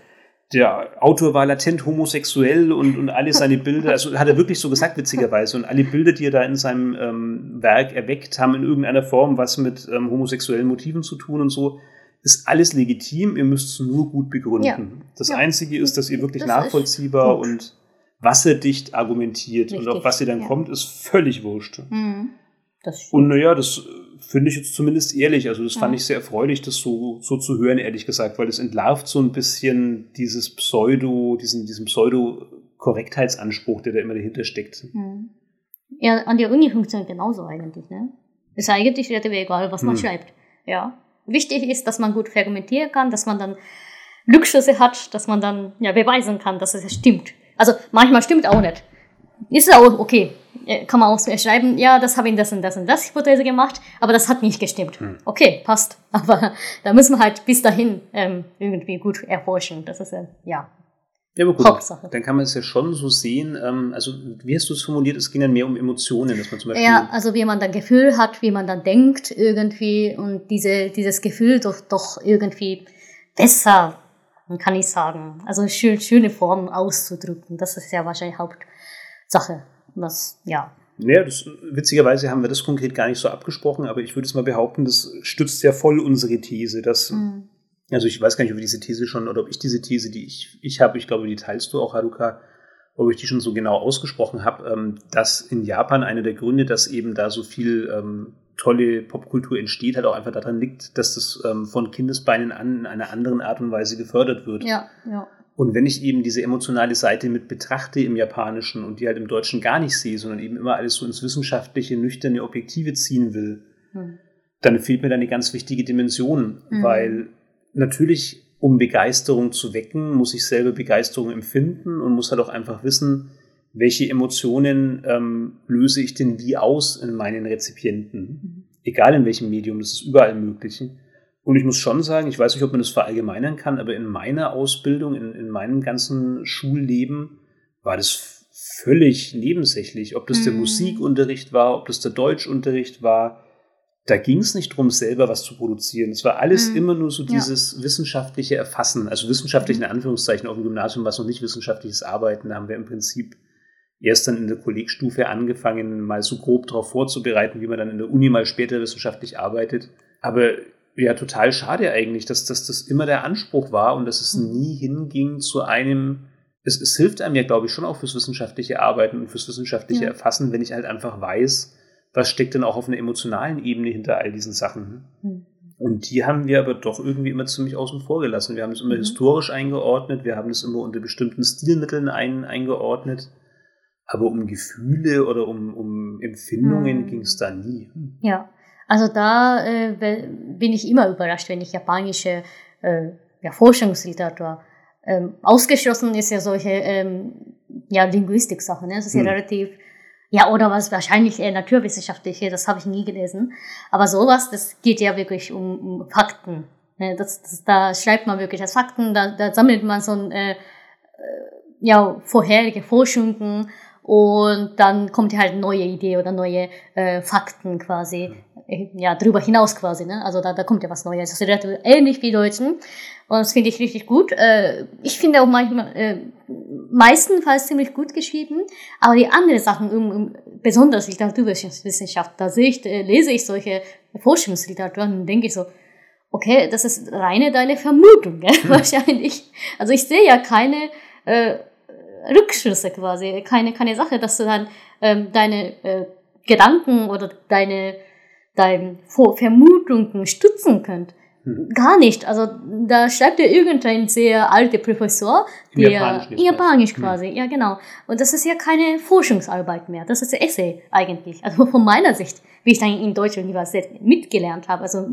der Autor war latent homosexuell und, und alle seine Bilder, also hat er wirklich so gesagt, witzigerweise, und alle Bilder, die er da in seinem ähm, Werk erweckt, haben in irgendeiner Form was mit ähm, homosexuellen Motiven zu tun und so. Ist alles legitim, ihr müsst es nur gut begründen. Ja. Das Ja. Einzige ist, dass ihr wirklich Das nachvollziehbar und wasserdicht argumentiert und Richtig, auf was ihr dann ja. kommt, ist völlig wurscht. Mhm. Und naja, das äh, finde ich jetzt zumindest ehrlich. Also das fand Ja. ich sehr erfreulich, das so, so zu hören, ehrlich gesagt, weil es entlarvt so ein bisschen dieses Pseudo, diesen, diesen Pseudo-Korrektheitsanspruch, der da immer dahinter steckt. Mhm. Ja, an der Uni funktioniert genauso eigentlich, ne? Ist eigentlich relativ egal, was man Hm. schreibt. Ja. Wichtig ist, dass man gut verargumentieren kann, dass man dann Glücksschüsse hat, dass man dann ja beweisen kann, dass es stimmt. Also manchmal stimmt auch nicht. Ist auch okay. Äh, Kann man auch schreiben, ja, das habe ich das und das und das Hypothese gemacht, aber das hat nicht gestimmt. Hm. Okay, passt. Aber da müssen wir halt bis dahin ähm, irgendwie gut erforschen. Das ist ja, ja. Ja, aber gut, Hauptsache. dann kann man es ja schon so sehen. Ähm, also, wie hast du es formuliert? Es ging dann mehr um Emotionen, dass man zum Beispiel. Ja, also wie man dann Gefühl hat, wie man dann denkt irgendwie und diese, dieses Gefühl doch, doch irgendwie besser, kann ich sagen. Also schön, schöne Formen auszudrücken. Das ist ja wahrscheinlich Hauptsache. Was, ja. Naja, das, witzigerweise haben wir das konkret gar nicht so abgesprochen, aber ich würde es mal behaupten, das stützt ja voll unsere These, dass Mhm. Also ich weiß gar nicht, ob wir diese These schon, oder ob ich diese These, die ich, ich habe, ich glaube, die teilst du auch, Haruka, ob ich die schon so genau ausgesprochen habe, ähm, dass in Japan einer der Gründe, dass eben da so viel ähm, tolle Popkultur entsteht, halt auch einfach daran liegt, dass das ähm, von Kindesbeinen an in einer anderen Art und Weise gefördert wird. Ja, ja. Und wenn ich eben diese emotionale Seite mit betrachte im Japanischen und die halt im Deutschen gar nicht sehe, sondern eben immer alles so ins wissenschaftliche, nüchterne, objektive ziehen will, Hm. dann fehlt mir da eine ganz wichtige Dimension, Mhm. weil natürlich, um Begeisterung zu wecken, muss ich selber Begeisterung empfinden und muss halt auch einfach wissen, welche Emotionen ähm, löse ich denn wie aus in meinen Rezipienten. Mhm. Egal in welchem Medium, das ist überall möglich. Und ich muss schon sagen, ich weiß nicht, ob man das verallgemeinern kann, aber in meiner Ausbildung, in, in meinem ganzen Schulleben war das völlig nebensächlich. Ob das der Mhm. Musikunterricht war, ob das der Deutschunterricht war, da ging es nicht drum, selber was zu produzieren. Es war alles Mhm. immer nur so Ja. dieses wissenschaftliche Erfassen, also wissenschaftlich in. Anführungszeichen auf dem Gymnasium, was noch nicht wissenschaftliches Arbeiten, da haben wir im Prinzip erst dann in der Kollegstufe angefangen, mal so grob darauf vorzubereiten, wie man dann in der Uni mal später wissenschaftlich arbeitet. Aber ja, total schade eigentlich, dass, dass das immer der Anspruch war und dass es Mhm. nie hinging zu einem, es, es hilft einem ja, glaube ich, schon auch fürs wissenschaftliche Arbeiten und fürs wissenschaftliche Ja. Erfassen, wenn ich halt einfach weiß, was steckt denn auch auf einer emotionalen Ebene hinter all diesen Sachen. Hm. Und die haben wir aber doch irgendwie immer ziemlich außen vor gelassen. Wir haben es immer Mhm. historisch eingeordnet, wir haben es immer unter bestimmten Stilmitteln ein, eingeordnet. Aber um Gefühle oder um, um Empfindungen Mhm. ging es da nie. Ja, also da äh, bin ich immer überrascht, wenn ich japanische äh, ja, Forschungsliteratur ähm, ausgeschlossen ist ja solche ähm, ja, Linguistik-Sachen. Ne? Das ist ja Hm. relativ, ja, oder was wahrscheinlich eher naturwissenschaftliche, das habe ich nie gelesen. Aber sowas, das geht ja wirklich um, um Fakten. Ne? Das, das, da schreibt man wirklich als Fakten, da, da sammelt man so ein, äh, äh, ja, vorherige Forschungen und dann kommt halt eine neue Idee oder neue äh, Fakten quasi, äh, ja, drüber hinaus quasi, ne? Also da, da kommt ja was Neues. Das ist relativ ähnlich wie Deutschen und das finde ich richtig gut. Äh, ich finde auch manchmal, äh, meistenfalls ziemlich gut geschrieben, aber die anderen Sachen, um, um, besonders Literaturwissenschaft, da sehe ich, äh, lese ich solche Forschungsliteratur und denke ich so, okay, das ist reine deine Vermutung, gell? wahrscheinlich. Also ich sehe ja keine äh, Rückschlüsse quasi, keine, keine Sache, dass du dann ähm, deine äh, Gedanken oder deine, deine Vermutungen stützen könnt. Hm. Gar nicht. Also da schreibt er irgendein sehr alter Professor, der Japanisch, in Japanisch quasi, hm. ja genau. Und das ist ja keine Forschungsarbeit mehr, das ist Essay eigentlich. Also von meiner Sicht, wie ich dann in deutscher Universität mitgelernt habe, also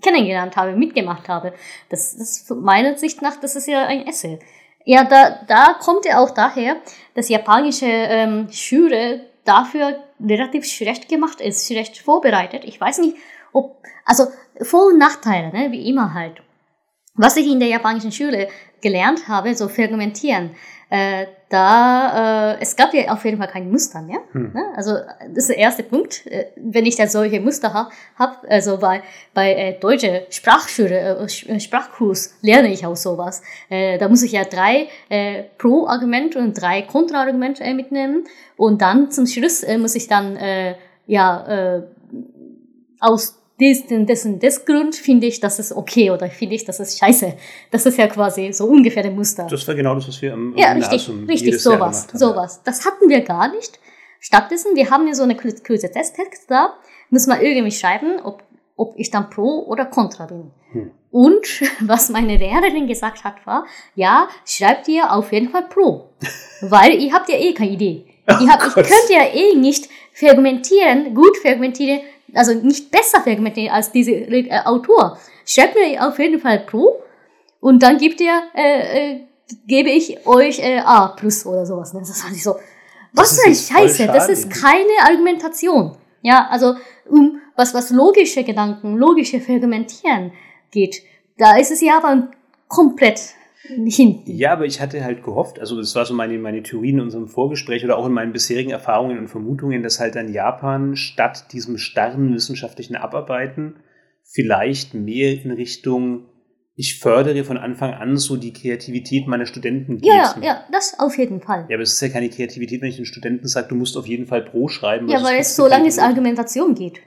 kennengelernt habe, mitgemacht habe, das, das von meiner Sicht nach, das ist ja ein Essay. Ja, da, da kommt er auch daher, dass japanische ähm, Schüler dafür relativ schlecht gemacht ist, schlecht vorbereitet. Ich weiß nicht, ob, also Vor- und Nachteile, ne, wie immer halt. Was ich in der japanischen Schule gelernt habe, so fermentieren, äh, da, äh, es gab ja auf jeden Fall kein Muster mehr. Hm. Ne? Also das ist der erste Punkt, äh, wenn ich da solche Muster habe, hab, also bei, bei äh, deutsche Sprachschule, äh, äh, Sprachkurs lerne ich auch sowas. Äh, da muss ich ja drei äh, Pro-Argumente und drei Kontra-Argumente äh, mitnehmen und dann zum Schluss äh, muss ich dann äh, ja äh, aus dessen, dessen, des Grund finde ich, das ist okay oder finde ich, das ist scheiße. Das ist ja quasi so ungefähr der Muster. Das war genau das, was wir am, ja, richtig, richtig, sowas, sowas. Das hatten wir gar nicht. Stattdessen, wir haben ja so eine kurze Testtext da, müssen wir irgendwie schreiben, ob, ob ich dann pro oder contra bin. Hm. Und was meine Lehrerin gesagt hat, war, ja, schreibt ihr auf jeden Fall pro. weil ihr habt ja eh keine Idee. Oh ihr, habt, ich könnt ja eh nicht fermentieren, gut fermentieren, also nicht besser vergütet als diese äh, Autor. Schreibt mir auf jeden Fall Pro und dann gibt ihr, äh, äh, gebe ich euch äh, A plus oder sowas. Ne? Das war nicht so. Was für eine Scheiße, das ist keine Argumentation. Ja, also um was, was logische Gedanken, logische Vergumentieren geht, da ist es ja aber komplett hinten. Ja, aber ich hatte halt gehofft, also das war so meine, meine Theorie in unserem Vorgespräch oder auch in meinen bisherigen Erfahrungen und Vermutungen, dass halt dann Japan statt diesem starren wissenschaftlichen Abarbeiten vielleicht mehr in Richtung ich fördere von Anfang an so die Kreativität meiner Studenten geht. Ja, ja, das auf jeden Fall. Ja, aber es ist ja keine Kreativität, wenn ich den Studenten sage, du musst auf jeden Fall Pro schreiben. Ja, weil es so lange es Argumentation geht.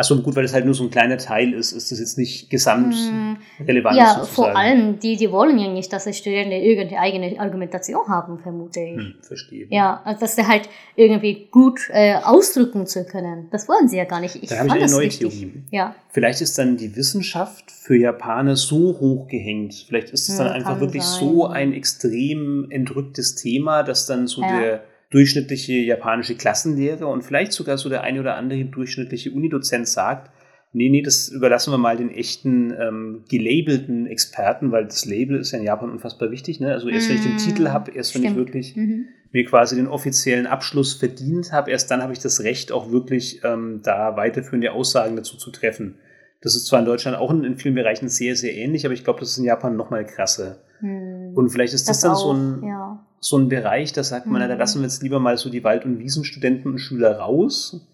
Achso, gut, weil es halt nur so ein kleiner Teil ist, ist das jetzt nicht gesamt hm. relevant. Ja, sozusagen. vor allem, die, die wollen ja nicht, dass die Studenten irgendeine eigene Argumentation haben, vermute ich. Hm, verstehe. Ja, also dass sie halt irgendwie gut äh, ausdrücken zu können. Das wollen sie ja gar nicht. Ich da habe ich eine neue. Theorie. Ja. Vielleicht ist dann die Wissenschaft für Japaner so hoch gehängt. Vielleicht ist es dann hm, einfach wirklich sein. so ein extrem entrücktes Thema, dass dann so ja. der durchschnittliche japanische Klassenlehrer und vielleicht sogar so der eine oder andere durchschnittliche Unidozent sagt, nee, nee, das überlassen wir mal den echten ähm, gelabelten Experten, weil das Label ist ja in Japan unfassbar wichtig. Ne? Also erst wenn ich den Titel mm, habe, erst wenn ich wirklich mhm. mir quasi den offiziellen Abschluss verdient habe, erst dann habe ich das Recht, auch wirklich ähm, da weiterführende Aussagen dazu zu treffen. Das ist zwar in Deutschland auch in, in vielen Bereichen sehr, sehr ähnlich, aber ich glaube, das ist in Japan noch mal krasser. Mhm. Und vielleicht ist das, das dann auch, so ein ja so ein Bereich, da sagt man, mhm. da lassen wir jetzt lieber mal so die Wald- und Wiesenstudenten und Schüler raus.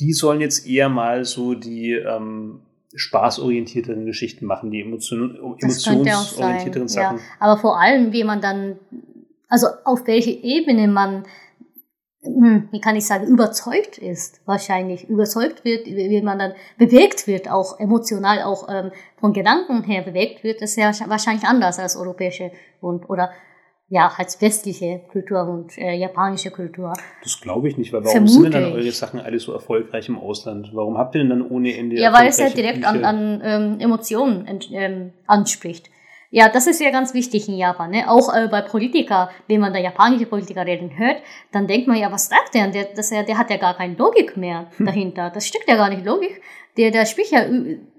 Die sollen jetzt eher mal so die ähm, spaßorientierteren Geschichten machen, die Emotion, emotionsorientierteren Sachen. Ja. Aber vor allem, wie man dann, also auf welche Ebene man, hm, wie kann ich sagen, überzeugt ist, wahrscheinlich überzeugt wird, wie man dann bewegt wird, auch emotional, auch ähm, von Gedanken her bewegt wird, ist ja wahrscheinlich anders als europäische und oder ja, als westliche Kultur und äh, japanische Kultur. Das glaube ich nicht, weil warum Vermute sind denn dann eure Sachen alle so erfolgreich im Ausland? Warum habt ihr denn dann ohne Ende Ja, weil es ja direkt an, an ähm, Emotionen ähm, anspricht. Ja, das ist ja ganz wichtig in Japan. Ne? Auch äh, bei Politiker, wenn man da japanische Politiker reden hört, dann denkt man ja, was sagt der? Der, das, der hat ja gar keine Logik mehr hm. dahinter. Das steckt ja gar nicht Logik. Der, der spricht ja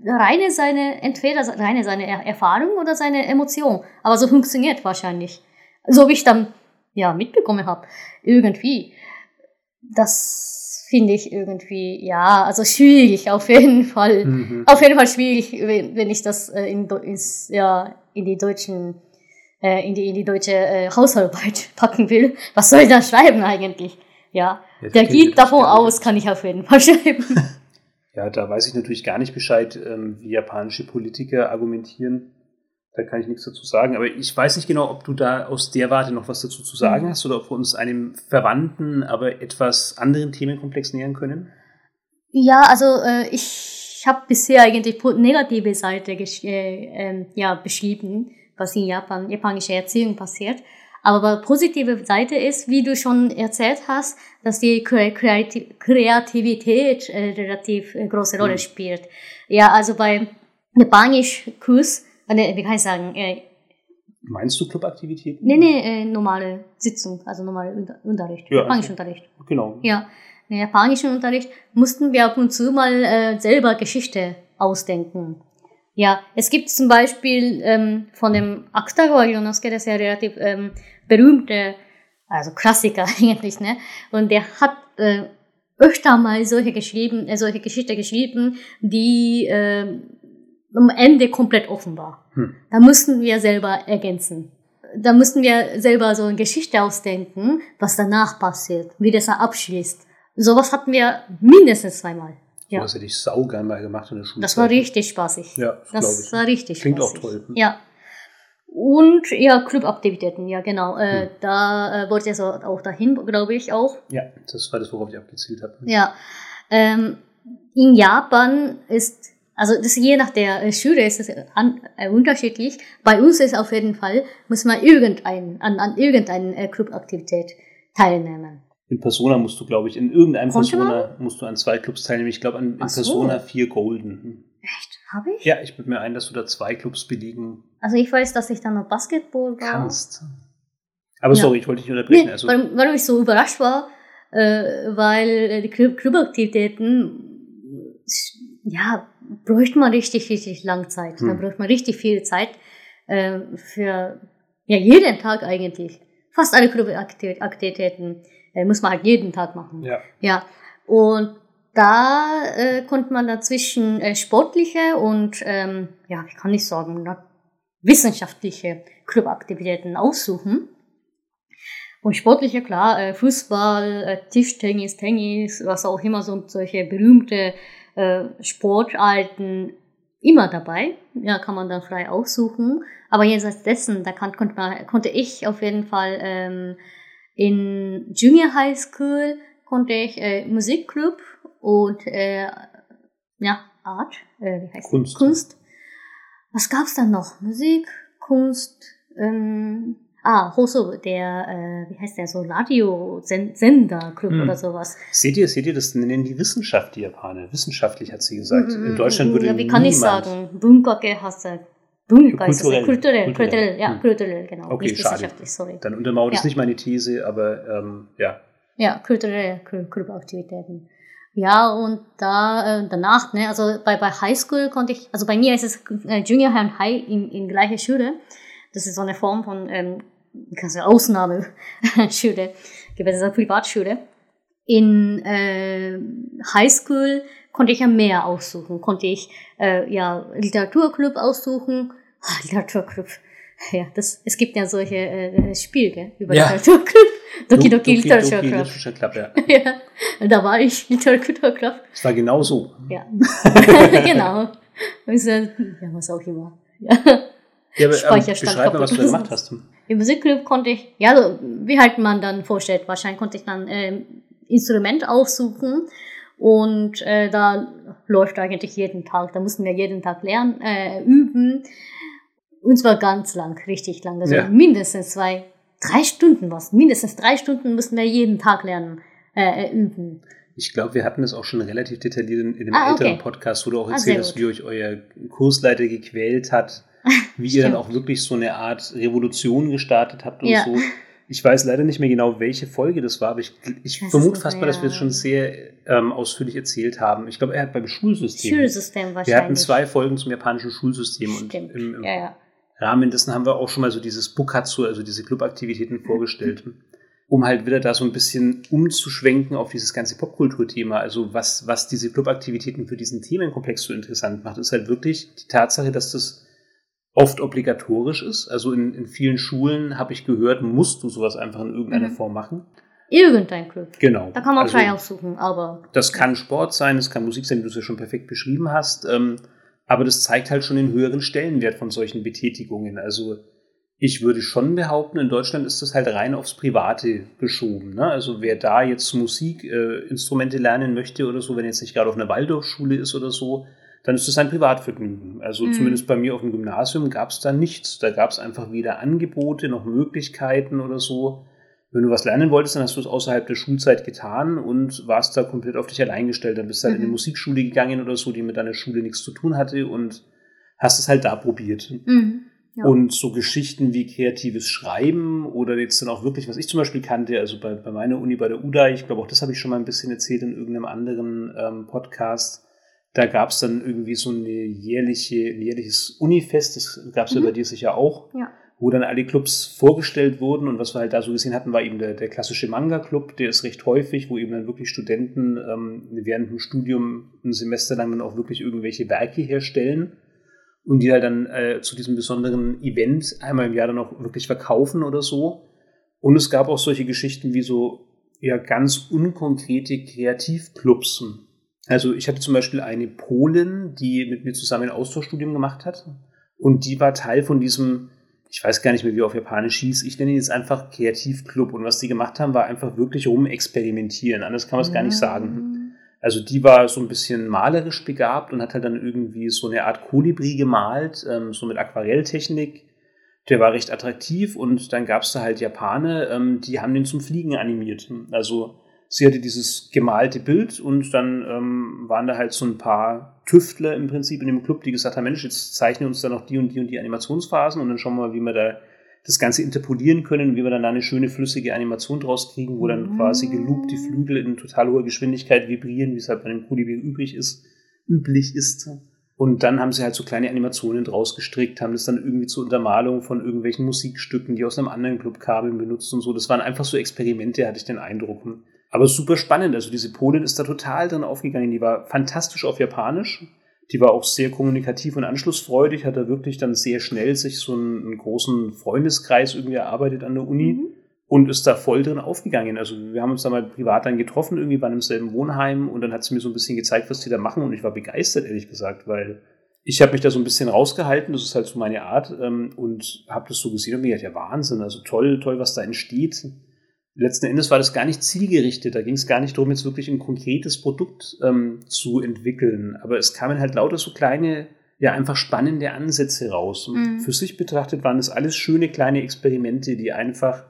reine seine, entweder reine seine Erfahrung oder seine Emotion. Aber so funktioniert wahrscheinlich so wie ich dann ja mitbekommen habe, irgendwie. Das finde ich irgendwie, ja, also schwierig, auf jeden Fall. Mhm. Auf jeden Fall schwierig, wenn, wenn ich das äh, in, ins, ja, in die deutschen, äh, in die, in die deutsche äh, Hausarbeit packen will. Was soll ich da schreiben eigentlich? Ja, ja der geht davon aus, kann ich auf jeden Fall schreiben. Ja, da weiß ich natürlich gar nicht Bescheid, ähm, wie japanische Politiker argumentieren. Da kann ich nichts dazu sagen. Aber ich weiß nicht genau, ob du da aus der Warte noch was dazu zu sagen mhm. hast oder ob wir uns einem verwandten, aber etwas anderen Themenkomplex nähern können. Ja, also äh, ich habe bisher eigentlich die negative Seite äh, äh, ja, beschrieben, was in Japan, japanischer Erziehung passiert. Aber positive Seite ist, wie du schon erzählt hast, dass die Kreativität äh, relativ äh, große Rolle mhm. spielt. Ja, also bei Japanisch-Kurs, äh, wie kann ich sagen, äh, Meinst du Clubaktivitäten? nee, nee, äh, normale Sitzung, also normale Unter Unterricht, Ja, Japanischunterricht. Genau. Ja, im japanischen Unterricht mussten wir ab und zu mal äh, selber Geschichte ausdenken. Ja, es gibt zum Beispiel ähm, von dem Akutagawa Yonosuke, das ist ja relativ ähm, berühmte, also Klassiker eigentlich, ne? Und der hat äh, öfter mal solche geschrieben, äh, solche Geschichte geschrieben, die äh, am Ende komplett offen war. Hm. Da mussten wir selber ergänzen. Da mussten wir selber so eine Geschichte ausdenken, was danach passiert, wie das dann abschließt. Sowas hatten wir mindestens zweimal. Ja. Das hätte ich saugeil mal gemacht in der Schule. Das war richtig spaßig. Ja, das Das ich. war richtig Klingt auch spaßig. toll. Hm. Ja. Und ja, Clubaktivitäten, ja genau. Äh, Hm. Da äh, wollte ich so auch dahin, glaube ich auch. Ja, das war das, worauf ich abgezielt habe. Ja. Ähm, in Japan ist, also das je nach der äh, Schule ist es an, äh, unterschiedlich. Bei uns ist auf jeden Fall, muss man irgendein, an, an irgendeiner äh, Clubaktivität teilnehmen. In Persona musst du, glaube ich, in irgendeinem Konnte Persona musst du an zwei Clubs teilnehmen. Ich glaube, an in so. Persona 4 Golden. Hm. Echt? Habe ich? Ja, ich bilde mir ein, dass du da zwei Clubs belegen Also ich weiß, dass ich dann noch Basketball war. kannst. Aber Ja. sorry, ich wollte dich unterbrechen. Nee, also, warum, warum ich so überrascht war, äh, weil äh, die Club Clubaktivitäten, ja, bräuchte man richtig, richtig lang Zeit. Da Hm. bräuchte man richtig viel Zeit äh, für, ja, jeden Tag eigentlich. Fast alle Clubaktivitäten äh, muss man halt jeden Tag machen. ja. Ja, und da äh, konnte man dazwischen äh, sportliche und, ähm, ja, wie kann ich sagen, wissenschaftliche Clubaktivitäten aussuchen. Und sportliche, klar, äh, Fußball, äh, Tischtennis, Tennis, was auch immer, so solche berühmte äh, Sportarten immer dabei. Ja, kann man dann frei aussuchen. Aber jenseits dessen, da kann, konnte, man, konnte ich auf jeden Fall ähm, in Junior High School konnte ich äh, Musikclub und äh, ja, Art, äh, wie heißt Kunst. Das? Kunst. Was gab's dann noch? Musik, Kunst, ähm, ah, Hoso, der, äh, wie heißt der, so Radio-Sender-Club Hm. oder sowas. Seht ihr, seht ihr, das nennen die Wissenschaft, die Japaner. Wissenschaftlich hat sie gesagt. Mhm, In Deutschland würde ja, wie kann ich niemand- sagen? Du. Bunka ist. Kulturell. Kulturell, Kulturell. ja, kulturell, genau. Okay, Nicht schade. wissenschaftlich, sorry. Dann untermauert es Ja. nicht meine These, aber ähm, ja. Ja, kulturelle Cl- Clubaktivitäten. Ja, und da äh, danach, ne, also bei, bei Highschool konnte ich, also bei mir ist es äh, Junior High und High in, in gleicher Schule. Das ist so eine Form von ähm, du Ausnahmeschule, es eine Privatschule. In äh, Highschool konnte ich ja mehr aussuchen. Konnte ich äh, ja Literaturclub aussuchen. Ah, Literaturclub. Ja, das, es gibt ja solche äh, Spiele gell, über Ja. Literaturclub. Doki Doki Doki Literature Club. Literature Club, ja. Ja, da war ich Literaturclub. Es war genau so. Ja, genau. Und, äh, ja, was auch immer. Ja. Ja, aber ähm, Speicherstand beschreib mal, was du kaputt. gemacht hast. Im Musikclub konnte ich, ja, so, wie halt man dann vorstellt, wahrscheinlich konnte ich dann ähm, Instrument aussuchen und äh, da läuft eigentlich jeden Tag, da mussten wir jeden Tag lernen, äh, üben. Und zwar ganz lang, richtig lang. Also Ja. mindestens zwei, drei Stunden was. Mindestens drei Stunden mussten wir jeden Tag lernen, äh, äh, üben. Ich glaube, wir hatten das auch schon relativ detailliert in, in dem Ah, älteren okay. Podcast, wo du auch Ah, erzählt hast, gut. wie euch euer Kursleiter gequält hat, wie ihr dann auch wirklich so eine Art Revolution gestartet habt und Ja. so. Ich weiß leider nicht mehr genau, welche Folge das war, aber ich, ich Das vermute fast mal, dass wir es schon sehr ähm, ausführlich erzählt haben. Ich glaube, er hat beim Schulsystem. Schulsystem wahrscheinlich. wir hatten zwei Folgen zum japanischen Schulsystem Stimmt. und im, im ja, ja. Rahmen dessen haben wir auch schon mal so dieses Bukatsu, also diese Clubaktivitäten vorgestellt, um halt wieder da so ein bisschen umzuschwenken auf dieses ganze Popkulturthema. Also was, was diese Clubaktivitäten für diesen Themenkomplex so interessant macht, ist halt wirklich die Tatsache, dass das oft obligatorisch ist. Also in, in vielen Schulen habe ich gehört, musst du sowas einfach in irgendeiner Mhm. Form machen. Irgendein Club. Genau. Da kann man also, frei aussuchen, aber Das kann Sport sein, das kann Musik sein, wie du es ja schon perfekt beschrieben hast. Ähm, aber das zeigt halt schon den höheren Stellenwert von solchen Betätigungen. Also ich würde schon behaupten, in Deutschland ist das halt rein aufs Private geschoben. Ne? Also wer da jetzt Musik, äh, lernen möchte oder so, wenn jetzt nicht gerade auf einer Waldorfschule ist oder so, dann ist das ein Privatvergnügen. Also Mhm. zumindest bei mir auf dem Gymnasium gab es da nichts. Da gab es einfach weder Angebote noch Möglichkeiten oder so. Wenn du was lernen wolltest, dann hast du es außerhalb der Schulzeit getan und warst da komplett auf dich allein gestellt. Dann bist du halt in eine Mhm. Musikschule gegangen oder so, die mit deiner Schule nichts zu tun hatte und hast es halt da probiert. Mhm. Ja. Und so Geschichten wie kreatives Schreiben oder jetzt dann auch wirklich, was ich zum Beispiel kannte, also bei, bei meiner Uni, bei der UDA, ich glaube auch das habe ich schon mal ein bisschen erzählt in irgendeinem anderen ähm, Podcast, da gab es dann irgendwie so eine jährliche, ein jährliches Unifest, das gab es mhm. ja bei dir sicher auch, ja. wo dann alle Clubs vorgestellt wurden und was wir halt da so gesehen hatten, war eben der, der klassische Manga-Club, der ist recht häufig, wo eben dann wirklich Studenten ähm, während dem Studium ein Semester lang dann auch wirklich irgendwelche Werke herstellen und die halt dann äh, zu diesem besonderen Event einmal im Jahr dann auch wirklich verkaufen oder so. Und es gab auch solche Geschichten wie so ja ganz unkonkrete Kreativclubs. Also ich hatte zum Beispiel eine Polin, die mit mir zusammen ein Austauschstudium gemacht hat und die war Teil von diesem, ich weiß gar nicht mehr, wie auf Japanisch hieß, ich nenne ihn jetzt einfach Kreativclub und was die gemacht haben, war einfach wirklich rumexperimentieren, anders kann man es gar nicht sagen. Also die war so ein bisschen malerisch begabt und hat halt dann irgendwie so eine Art Kolibri gemalt, ähm, so mit Aquarelltechnik. Der war recht attraktiv und dann gab es da halt Japaner, ähm, die haben den zum Fliegen animiert. Also sie hatte dieses gemalte Bild und dann ähm, waren da halt so ein paar Tüftler im Prinzip in dem Club, die gesagt haben, Mensch, jetzt zeichnen uns da noch die und die und die Animationsphasen und dann schauen wir mal, wie wir da das Ganze interpolieren können, wie wir dann da eine schöne flüssige Animation draus kriegen, wo dann quasi geloopt die Flügel in total hoher Geschwindigkeit vibrieren, wie es halt bei einem Kolibri übrig ist, üblich ist. Und dann haben sie halt so kleine Animationen draus gestrickt, haben das dann irgendwie zur Untermalung von irgendwelchen Musikstücken, die aus einem anderen Club kamen, benutzt und so. Das waren einfach so Experimente, hatte ich den Eindruck. Aber super spannend. Also diese Polin ist da total drin aufgegangen. Die war fantastisch auf Japanisch die war auch sehr kommunikativ und anschlussfreudig, hat da wirklich dann sehr schnell sich so einen, einen großen Freundeskreis irgendwie erarbeitet an der Uni mhm. und ist da voll drin aufgegangen. Also wir haben uns da mal privat dann getroffen, irgendwie bei einem selben Wohnheim und dann hat sie mir so ein bisschen gezeigt, was die da machen und ich war begeistert, ehrlich gesagt, weil ich habe mich da so ein bisschen rausgehalten, das ist halt so meine Art ähm, und habe das so gesehen und mir gedacht, ja Wahnsinn, also toll, toll, was da entsteht letzten Endes war das gar nicht zielgerichtet. Da ging es gar nicht darum, jetzt wirklich ein konkretes Produkt ähm, zu entwickeln. Aber es kamen halt lauter so kleine, ja, einfach spannende Ansätze raus. Mhm. Für sich betrachtet waren es alles schöne kleine Experimente, die einfach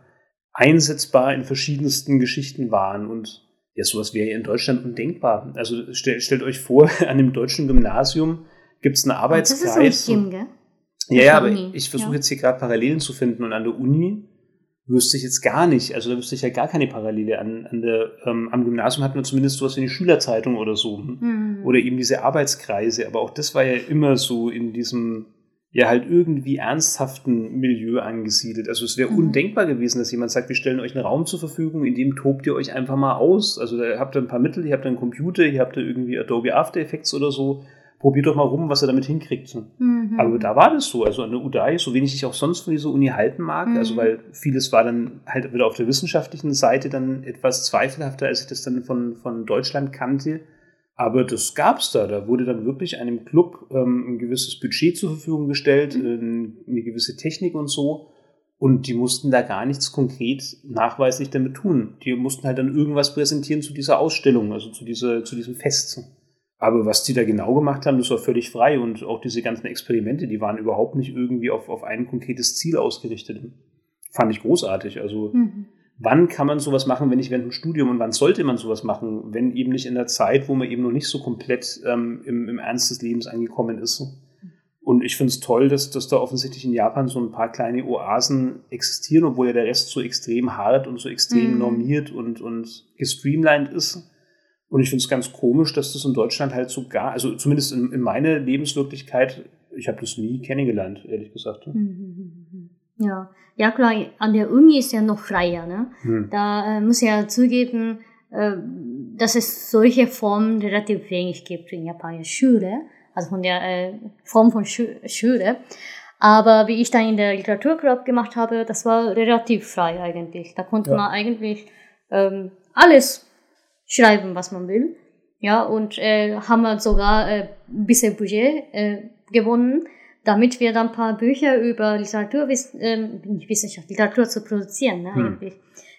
einsetzbar in verschiedensten Geschichten waren. Und ja, sowas wäre ja in Deutschland undenkbar. Also stell, stellt euch vor, an einem deutschen Gymnasium gibt es einen Arbeitskreis. Das ist so ein Gym, gell? Ja, ja, aber ich versuche ja. jetzt hier gerade Parallelen zu finden. Und an der Uni wüsste ich jetzt gar nicht. Also da wüsste ich ja gar keine Parallele. An, an der, ähm, am Gymnasium hatten wir zumindest sowas wie eine Schülerzeitung oder so. Mhm. Oder eben diese Arbeitskreise. Aber auch das war ja immer so in diesem ja halt irgendwie ernsthaften Milieu angesiedelt. Also es wäre mhm. undenkbar gewesen, dass jemand sagt, wir stellen euch einen Raum zur Verfügung, in dem tobt ihr euch einfach mal aus. Also da habt ihr ein paar Mittel, ihr habt einen Computer, ihr habt da irgendwie Adobe After Effects oder so probiert doch mal rum, was er damit hinkriegt. Mhm. Aber da war das so. Also an der UDAI, so wenig ich auch sonst von dieser Uni halten mag, mhm. also weil vieles war dann halt wieder auf der wissenschaftlichen Seite dann etwas zweifelhafter, als ich das dann von, von Deutschland kannte. Aber das gab's da. Da wurde dann wirklich einem Club ähm, ein gewisses Budget zur Verfügung gestellt, mhm. äh, eine gewisse Technik und so. Und die mussten da gar nichts konkret nachweislich damit tun. Die mussten halt dann irgendwas präsentieren zu dieser Ausstellung, also zu, dieser, zu diesem Fest. Aber was die da genau gemacht haben, das war völlig frei und auch diese ganzen Experimente, die waren überhaupt nicht irgendwie auf, auf ein konkretes Ziel ausgerichtet. Fand ich großartig. Also, mhm. wann kann man sowas machen, wenn nicht während dem Studium und wann sollte man sowas machen, wenn eben nicht in der Zeit, wo man eben noch nicht so komplett ähm, im, im Ernst des Lebens angekommen ist? Und ich finde es toll, dass, dass da offensichtlich in Japan so ein paar kleine Oasen existieren, obwohl ja der Rest so extrem hart und so extrem mhm. normiert und, und gestreamlined ist und ich finde es ganz komisch, dass das in Deutschland halt so gar, also zumindest in, in meiner Lebenswirklichkeit, ich habe das nie kennengelernt, ehrlich gesagt. Mhm. Ja, ja klar, an der Uni ist ja noch freier. Ne? Hm. Da äh, muss ja zugeben, äh, dass es solche Formen relativ wenig gibt in japanischer Schule, also von der äh, Form von Schu Schule. Aber wie ich dann in der Literaturclub gemacht habe, das war relativ frei eigentlich. Da konnte ja. man eigentlich ähm, alles schreiben, was man will. Ja, und äh, haben wir sogar äh, ein bisschen Budget äh, gewonnen, damit wir dann ein paar Bücher über Literatur, äh, nicht Wissenschaft, Literatur zu produzieren, ne, hm. eigentlich,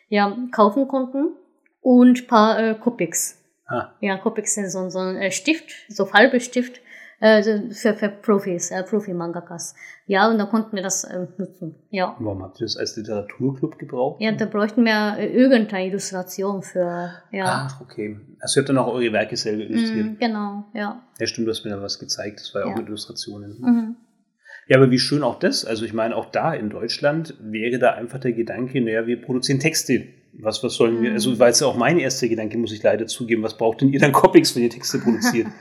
ja, kaufen konnten und ein paar äh, Copics. Ah. Ja, Copics sind so, so ein äh, Stift, so Farbestift, äh, für, für Profis, äh, Profi-Mangakas. Ja, und da konnten wir das äh, nutzen. Ja. Warum habt ihr das als Literaturclub gebraucht? Ja, da bräuchten wir äh, irgendeine Illustration für, ja. Ach, okay. Also ihr habt dann auch eure Werke selber illustriert. Mm, genau, ja. Ja, stimmt, du hast mir da was gezeigt. Das war ja, Ja. auch Illustrationen. Mhm. Ja, aber wie schön auch das. Also ich meine, auch da in Deutschland wäre da einfach der Gedanke, naja, wir produzieren Texte. Was, was sollen wir, Mhm. also war jetzt auch mein erster Gedanke, muss ich leider zugeben, was braucht denn ihr dann Comics, wenn ihr Texte produziert?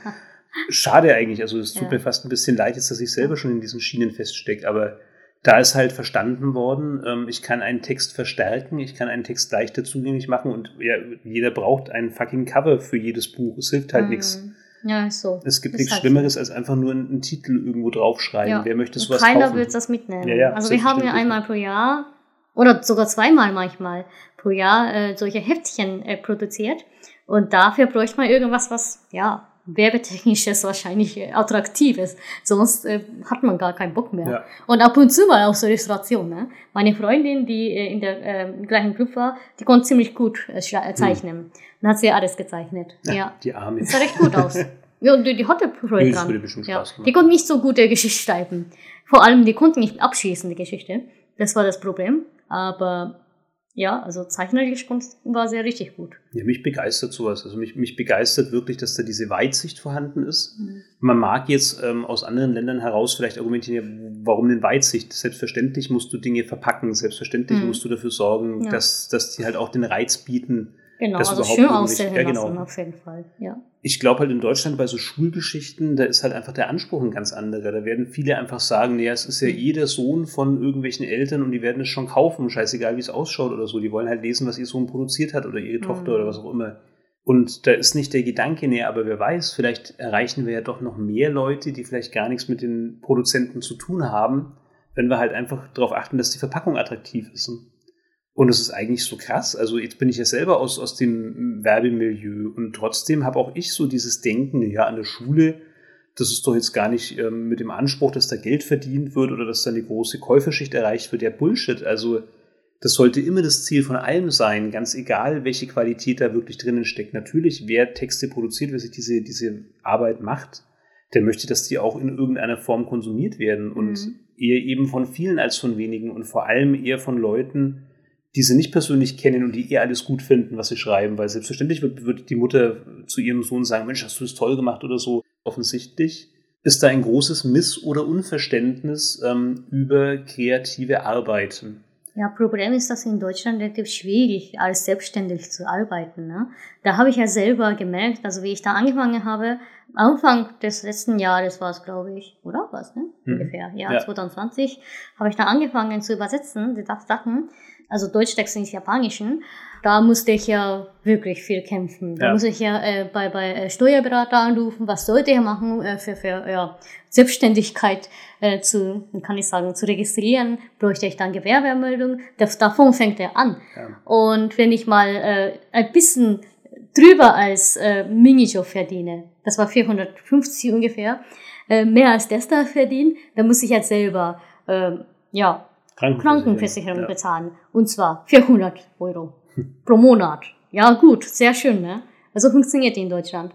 Schade eigentlich, also es tut Ja. mir fast ein bisschen leid jetzt, dass ich selber schon in diesen Schienen feststecke, aber da ist halt verstanden worden, ähm, ich kann einen Text verstärken, ich kann einen Text leichter zugänglich machen und ja, jeder braucht ein fucking Cover für jedes Buch. Es hilft halt nichts. Mhm. Ja, ist so. Es gibt Ist nichts halt Schlimmeres, als einfach nur einen, einen Titel irgendwo draufschreiben. Ja. Wer möchte sowas Keiner kaufen? wird das mitnehmen. Ja, ja, also wir haben ja einmal pro Jahr oder sogar zweimal manchmal pro Jahr äh, solche Heftchen äh, produziert. Und dafür bräuchte man irgendwas, was ja werbetechnisches wahrscheinlich äh, attraktiv ist. Sonst äh, hat man gar keinen Bock mehr. Ja. Und ab und zu mal auch so Illustration. Ne? Meine Freundin, die äh, in der äh, gleichen Club war, die konnte ziemlich gut äh, äh, zeichnen. Dann hat sie alles gezeichnet. Ja. Die Arme. Das sah recht gut aus. Ja, und die, die hatte Freude dran. würde bestimmt ja. Spaß machen. Die konnten nicht so gute Geschichte schreiben. Vor allem, die konnten nicht abschließen, die Geschichte. Das war das Problem. Aber ja, also zeichnerische Kunst war sehr richtig gut. Ja, mich begeistert sowas. Also mich, mich begeistert wirklich, dass da diese Weitsicht vorhanden ist. Mhm. Man mag jetzt ähm, aus anderen Ländern heraus vielleicht argumentieren, warum denn Weitsicht? Selbstverständlich musst du Dinge verpacken, selbstverständlich Mhm. musst du dafür sorgen, Ja. dass, dass die halt auch den Reiz bieten. Genau, Das also überhaupt schön aussehen ja, genau. lassen, auf jeden Fall. Ja. Ich glaube halt in Deutschland bei so Schulgeschichten, da ist halt einfach der Anspruch ein ganz anderer. Da werden viele einfach sagen, naja, es ist ja Mhm. eh der Sohn von irgendwelchen Eltern und die werden es schon kaufen, scheißegal wie es ausschaut oder so. Die wollen halt lesen, was ihr Sohn produziert hat oder ihre Tochter Mhm. oder was auch immer. Und da ist nicht der Gedanke näher, aber wer weiß, vielleicht erreichen wir ja doch noch mehr Leute, die vielleicht gar nichts mit den Produzenten zu tun haben, wenn wir halt einfach darauf achten, dass die Verpackung attraktiv ist. Und es ist eigentlich so krass. Also jetzt bin ich ja selber aus, aus dem Werbemilieu und trotzdem habe auch ich so dieses Denken, ja, an der Schule, das ist doch jetzt gar nicht ähm, mit dem Anspruch, dass da Geld verdient wird oder dass da eine große Käuferschicht erreicht wird. Ja, Bullshit. Also das sollte immer das Ziel von allem sein, ganz egal, welche Qualität da wirklich drinnen steckt. Natürlich, wer Texte produziert, wer sich diese, diese Arbeit macht, der möchte, dass die auch in irgendeiner Form konsumiert werden und Mhm. eher eben von vielen als von wenigen und vor allem eher von Leuten, die sie nicht persönlich kennen und die eher alles gut finden, was sie schreiben, weil selbstverständlich wird, wird die Mutter zu ihrem Sohn sagen, Mensch, hast du das toll gemacht oder so. Offensichtlich ist da ein großes Miss- oder Unverständnis ähm, über kreative Arbeiten. Ja, Problem ist, dass in Deutschland relativ schwierig, als selbstständig zu arbeiten. Ne? Da habe ich ja selber gemerkt, also wie ich da angefangen habe, Anfang des letzten Jahres war es, glaube ich, oder was, ne? Mhm. Ungefähr, ja, Ja. 2020, habe ich da angefangen zu übersetzen, die Sachen, also Deutschtext ins Japanischen. Da musste ich ja wirklich viel kämpfen. Da Ja. muss ich ja äh, bei, bei äh, Steuerberater anrufen, was sollte ich machen äh, für, für ja, Selbstständigkeit äh, zu, kann ich sagen, zu registrieren, bräuchte ich dann Gewerbeanmeldung. Das, davon fängt er an. Ja. Und wenn ich mal äh, ein bisschen drüber als äh, Minijob verdiene, das war 450 ungefähr, äh, mehr als das da verdienen, dann muss ich jetzt selber äh, ja, Krankenversicherung Ja. bezahlen. Und zwar 400 Euro pro Monat. Ja, gut, sehr schön, ne? Also funktioniert in Deutschland.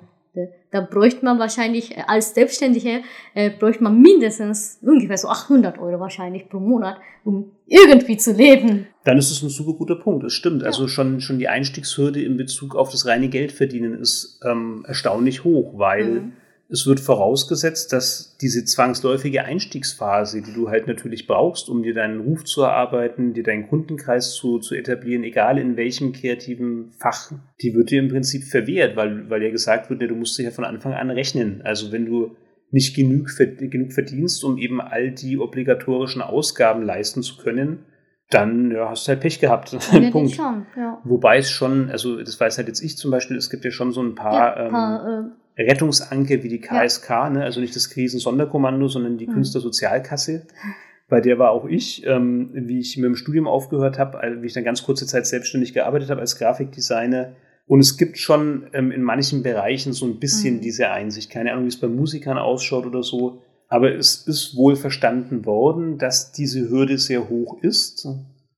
Da- bräuchte man wahrscheinlich äh, als Selbstständige, äh, bräuchte man mindestens ungefähr so 800 Euro wahrscheinlich pro Monat, um irgendwie zu leben. Dann ist es ein super guter Punkt. Es stimmt. Also schon, schon die Einstiegshürde in Bezug auf das reine Geldverdienen ist ähm, erstaunlich hoch, weil Mhm. Es wird vorausgesetzt, dass diese zwangsläufige Einstiegsphase, die du halt natürlich brauchst, um dir deinen Ruf zu erarbeiten, dir deinen Kundenkreis zu, zu etablieren, egal in welchem kreativen Fach, die wird dir im Prinzip verwehrt, weil, weil ja gesagt wird, ja, du musst dich ja von Anfang an rechnen. Also wenn du nicht genug, genug verdienst, um eben all die obligatorischen Ausgaben leisten zu können, dann ja, hast du halt Pech gehabt. Ja, Punkt. Schon, ja. Wobei es schon, also das weiß halt jetzt ich zum Beispiel, es gibt ja schon so ein paar, ja, ähm, paar, äh, Rettungsanker wie die KSK, ne? also nicht das Krisensonderkommando, sondern die Mhm. Künstlersozialkasse. Bei der war auch ich, ähm, wie ich mit dem Studium aufgehört habe, also wie ich dann ganz kurze Zeit selbstständig gearbeitet habe als Grafikdesigner. Und es gibt schon ähm, in manchen Bereichen so ein bisschen Mhm. diese Einsicht. Keine Ahnung, wie es bei Musikern ausschaut oder so. Aber es ist wohl verstanden worden, dass diese Hürde sehr hoch ist.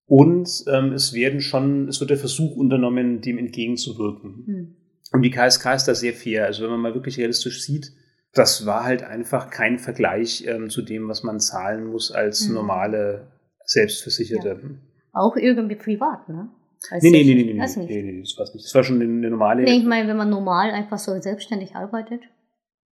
Und ähm, es werden schon, es wird der Versuch unternommen, dem entgegenzuwirken. hm. Und die KSK ist da sehr fair. Also wenn man mal wirklich realistisch sieht, das war halt einfach kein Vergleich ähm, zu dem, was man zahlen muss als Mhm. normale Selbstversicherte. Auch irgendwie privat, ne? Als Nee, nee, nee, nee, nee, nee, nee, nee, das war's nicht. Das war schon eine, eine normale. Nee, ich meine, wenn man normal einfach so selbstständig arbeitet,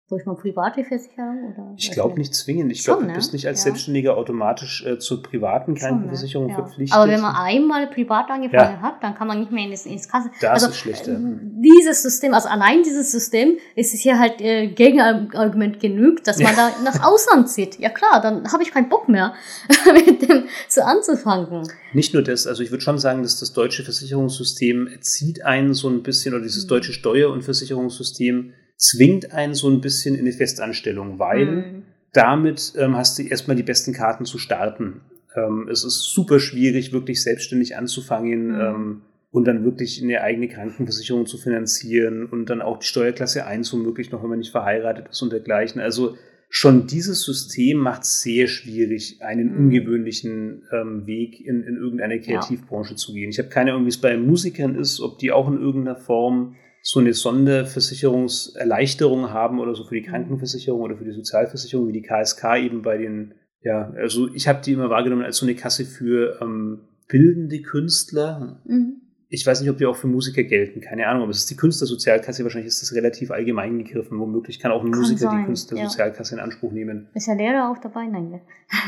durch man private Versicherung oder? Ich glaube nicht. zwingend. Ich glaube, du ne? bist nicht als Ja. Selbstständiger automatisch äh, zur privaten ne? Krankenversicherung Ja. verpflichtet. Aber wenn man einmal privat angefangen hat, dann kann man nicht mehr in das, ins Kasse. das also, ist schlechter. äh, Dieses System, also allein dieses System, ist es hier halt äh, Gegenargument genügt, dass man da nach Ausland zieht. Ja klar, dann habe ich keinen Bock mehr, mit dem so anzufangen. Nicht nur das, also ich würde schon sagen, dass das deutsche Versicherungssystem zieht einen so ein bisschen, oder dieses Mhm. deutsche Steuer- und Versicherungssystem zwingt einen so ein bisschen in eine Festanstellung, weil Mhm. damit ähm, hast du erstmal die besten Karten zu starten. Ähm, es ist super schwierig, wirklich selbstständig anzufangen Mhm. ähm, und dann wirklich eine eigene Krankenversicherung zu finanzieren und dann auch die Steuerklasse 1 womöglich noch, wenn man nicht verheiratet ist und dergleichen. Also schon dieses System macht es sehr schwierig, einen Mhm. ungewöhnlichen ähm, Weg in, in irgendeine Kreativbranche zu gehen. Ich habe keine Ahnung, wie es bei Musikern ist, ob die auch in irgendeiner Form so eine Sonderversicherungserleichterung haben oder so für die. Krankenversicherung oder für die Sozialversicherung, wie die KSK eben bei den, ja, also ich habe die immer wahrgenommen als so eine Kasse für ähm, bildende Künstler. Mhm. Ich weiß nicht, ob die auch für Musiker gelten, keine Ahnung, aber es ist die Künstlersozialkasse, wahrscheinlich ist das relativ allgemein gegriffen. Womöglich kann auch ein Kann Musiker sein, die Künstlersozialkasse in Anspruch nehmen. Ist der Lehrer auch dabei? Nein, ne?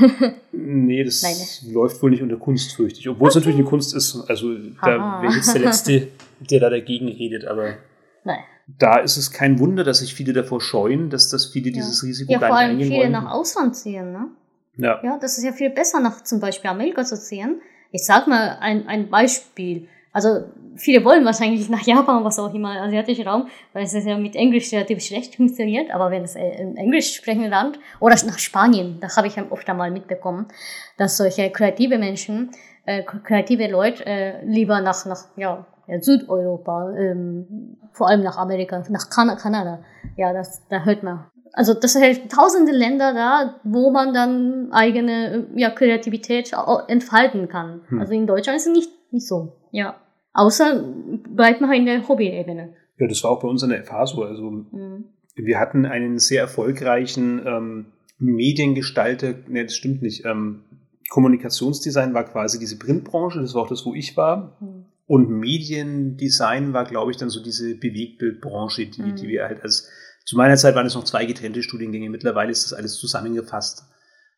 Nee, das Nein, läuft wohl nicht unter Kunst, fürchte ich. Obwohl es natürlich eine Kunst ist. Also da wäre jetzt der Letzte, der da dagegen redet. Aber Nein. da ist es kein Wunder, dass sich viele davor scheuen, dass das viele Ja. dieses Risiko Ja, gar vor nicht allem eingehen viele wollen. nach Ausland ziehen, ne? ja. Ja, das ist ja viel besser, nach zum Beispiel Amerika zu ziehen. Ich sag mal ein, ein Beispiel. Also, viele wollen wahrscheinlich nach Japan, was auch immer, asiatischen Raum, weil es ja mit Englisch relativ schlecht funktioniert. Aber wenn es äh, ein englisch sprechendes Land oder nach Spanien, da habe ich ja oft einmal mitbekommen, dass solche kreative Menschen, äh, kreative Leute äh, lieber nach, nach ja, ja, Südeuropa, ähm, vor allem nach Amerika, nach kan Kanada. Ja, das, da hört man. Also das sind tausende Länder da, wo man dann eigene äh, ja, Kreativität entfalten kann. Hm. Also in Deutschland ist es nicht, nicht so. Ja. Außer bleibt man in der Hobby-Ebene. ja, das war auch bei uns an der FH so. Also Mhm. wir hatten einen sehr erfolgreichen ähm, Mediengestalter, ne, das stimmt nicht. Ähm, Kommunikationsdesign war quasi diese Printbranche, das war auch das, wo ich war. Mhm. Und Mediendesign war, glaube ich, dann so diese Bewegtbildbranche, die, Mhm. die wir halt als, zu meiner Zeit waren es noch zwei getrennte Studiengänge, mittlerweile ist das alles zusammengefasst,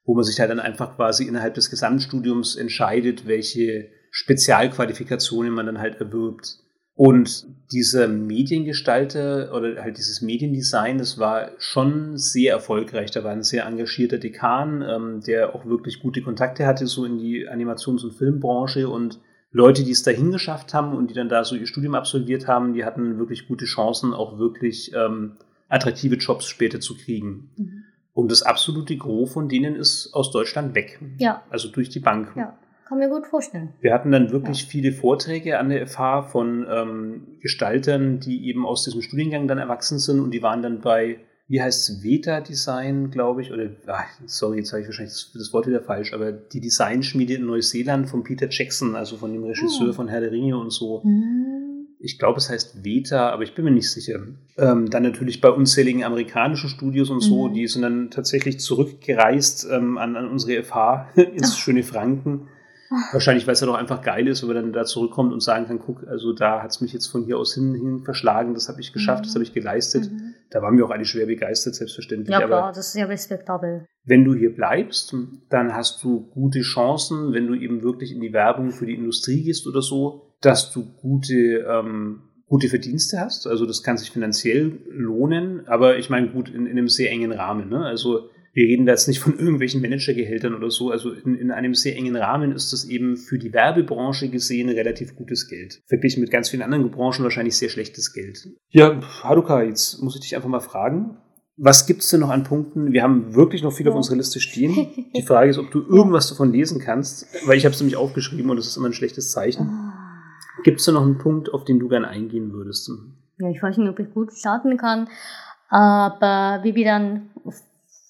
wo man sich halt dann einfach quasi innerhalb des Gesamtstudiums entscheidet, welche Spezialqualifikationen man dann halt erwirbt. Und dieser Mediengestalter oder halt dieses Mediendesign, das war schon sehr erfolgreich. Da war ein sehr engagierter Dekan, ähm, der auch wirklich gute Kontakte hatte, so in die Animations- und Filmbranche und Leute, die es dahin geschafft haben und die dann da so ihr Studium absolviert haben, die hatten wirklich gute Chancen, auch wirklich ähm, attraktive Jobs später zu kriegen. Mhm. Und das absolute Gros von denen ist aus Deutschland weg. Ja, Also durch die Bank. ja. Kann mir gut vorstellen. Wir hatten dann wirklich viele Vorträge an der FH von ähm, Gestaltern, die eben aus diesem Studiengang dann erwachsen sind und die waren dann bei, wie heißt es, Veta Design, glaube ich, oder, ach, sorry, jetzt habe ich wahrscheinlich das, das Wort wieder falsch, aber die Designschmiede in Neuseeland von Peter Jackson, also von dem Regisseur Oh. von Herr der Ringe und so. Mhm. Ich glaube, es heißt Veta, aber ich bin mir nicht sicher. Ähm, dann natürlich bei unzähligen amerikanischen Studios und so, Mhm. die sind dann tatsächlich zurückgereist ähm, an, an unsere FH ins Ach. schöne Franken. Wahrscheinlich, weil es ja doch einfach geil ist, wenn man dann da zurückkommt und sagen kann, guck, also da hat es mich jetzt von hier aus hin, hin verschlagen, das habe ich geschafft, Mhm. das habe ich geleistet. Mhm. Da waren wir auch alle schwer begeistert, selbstverständlich. Ja, aber klar, das ist ja respektabel. wenn du hier bleibst, dann hast du gute Chancen, wenn du eben wirklich in die Werbung für die Industrie gehst oder so, dass du gute, ähm, gute Verdienste hast. Also das kann sich finanziell lohnen, aber ich meine gut in, in einem sehr engen Rahmen. Ne? Also wir reden da jetzt nicht von irgendwelchen Managergehältern oder so. Also in, in einem sehr engen Rahmen ist das eben für die Werbebranche gesehen relativ gutes Geld. Verglichen mit ganz vielen anderen Branchen wahrscheinlich sehr schlechtes Geld. Ja, Haruka, jetzt muss ich dich einfach mal fragen. Was gibt es denn noch an Punkten? Wir haben wirklich noch viel auf Ja. unserer Liste stehen. Die Frage ist, ob du irgendwas davon lesen kannst, weil ich habe es nämlich aufgeschrieben und das ist immer ein schlechtes Zeichen. Ah. Gibt es da noch einen Punkt, auf den du gerne eingehen würdest? Ja, ich weiß nicht, ob ich gut starten kann, aber wie wir dann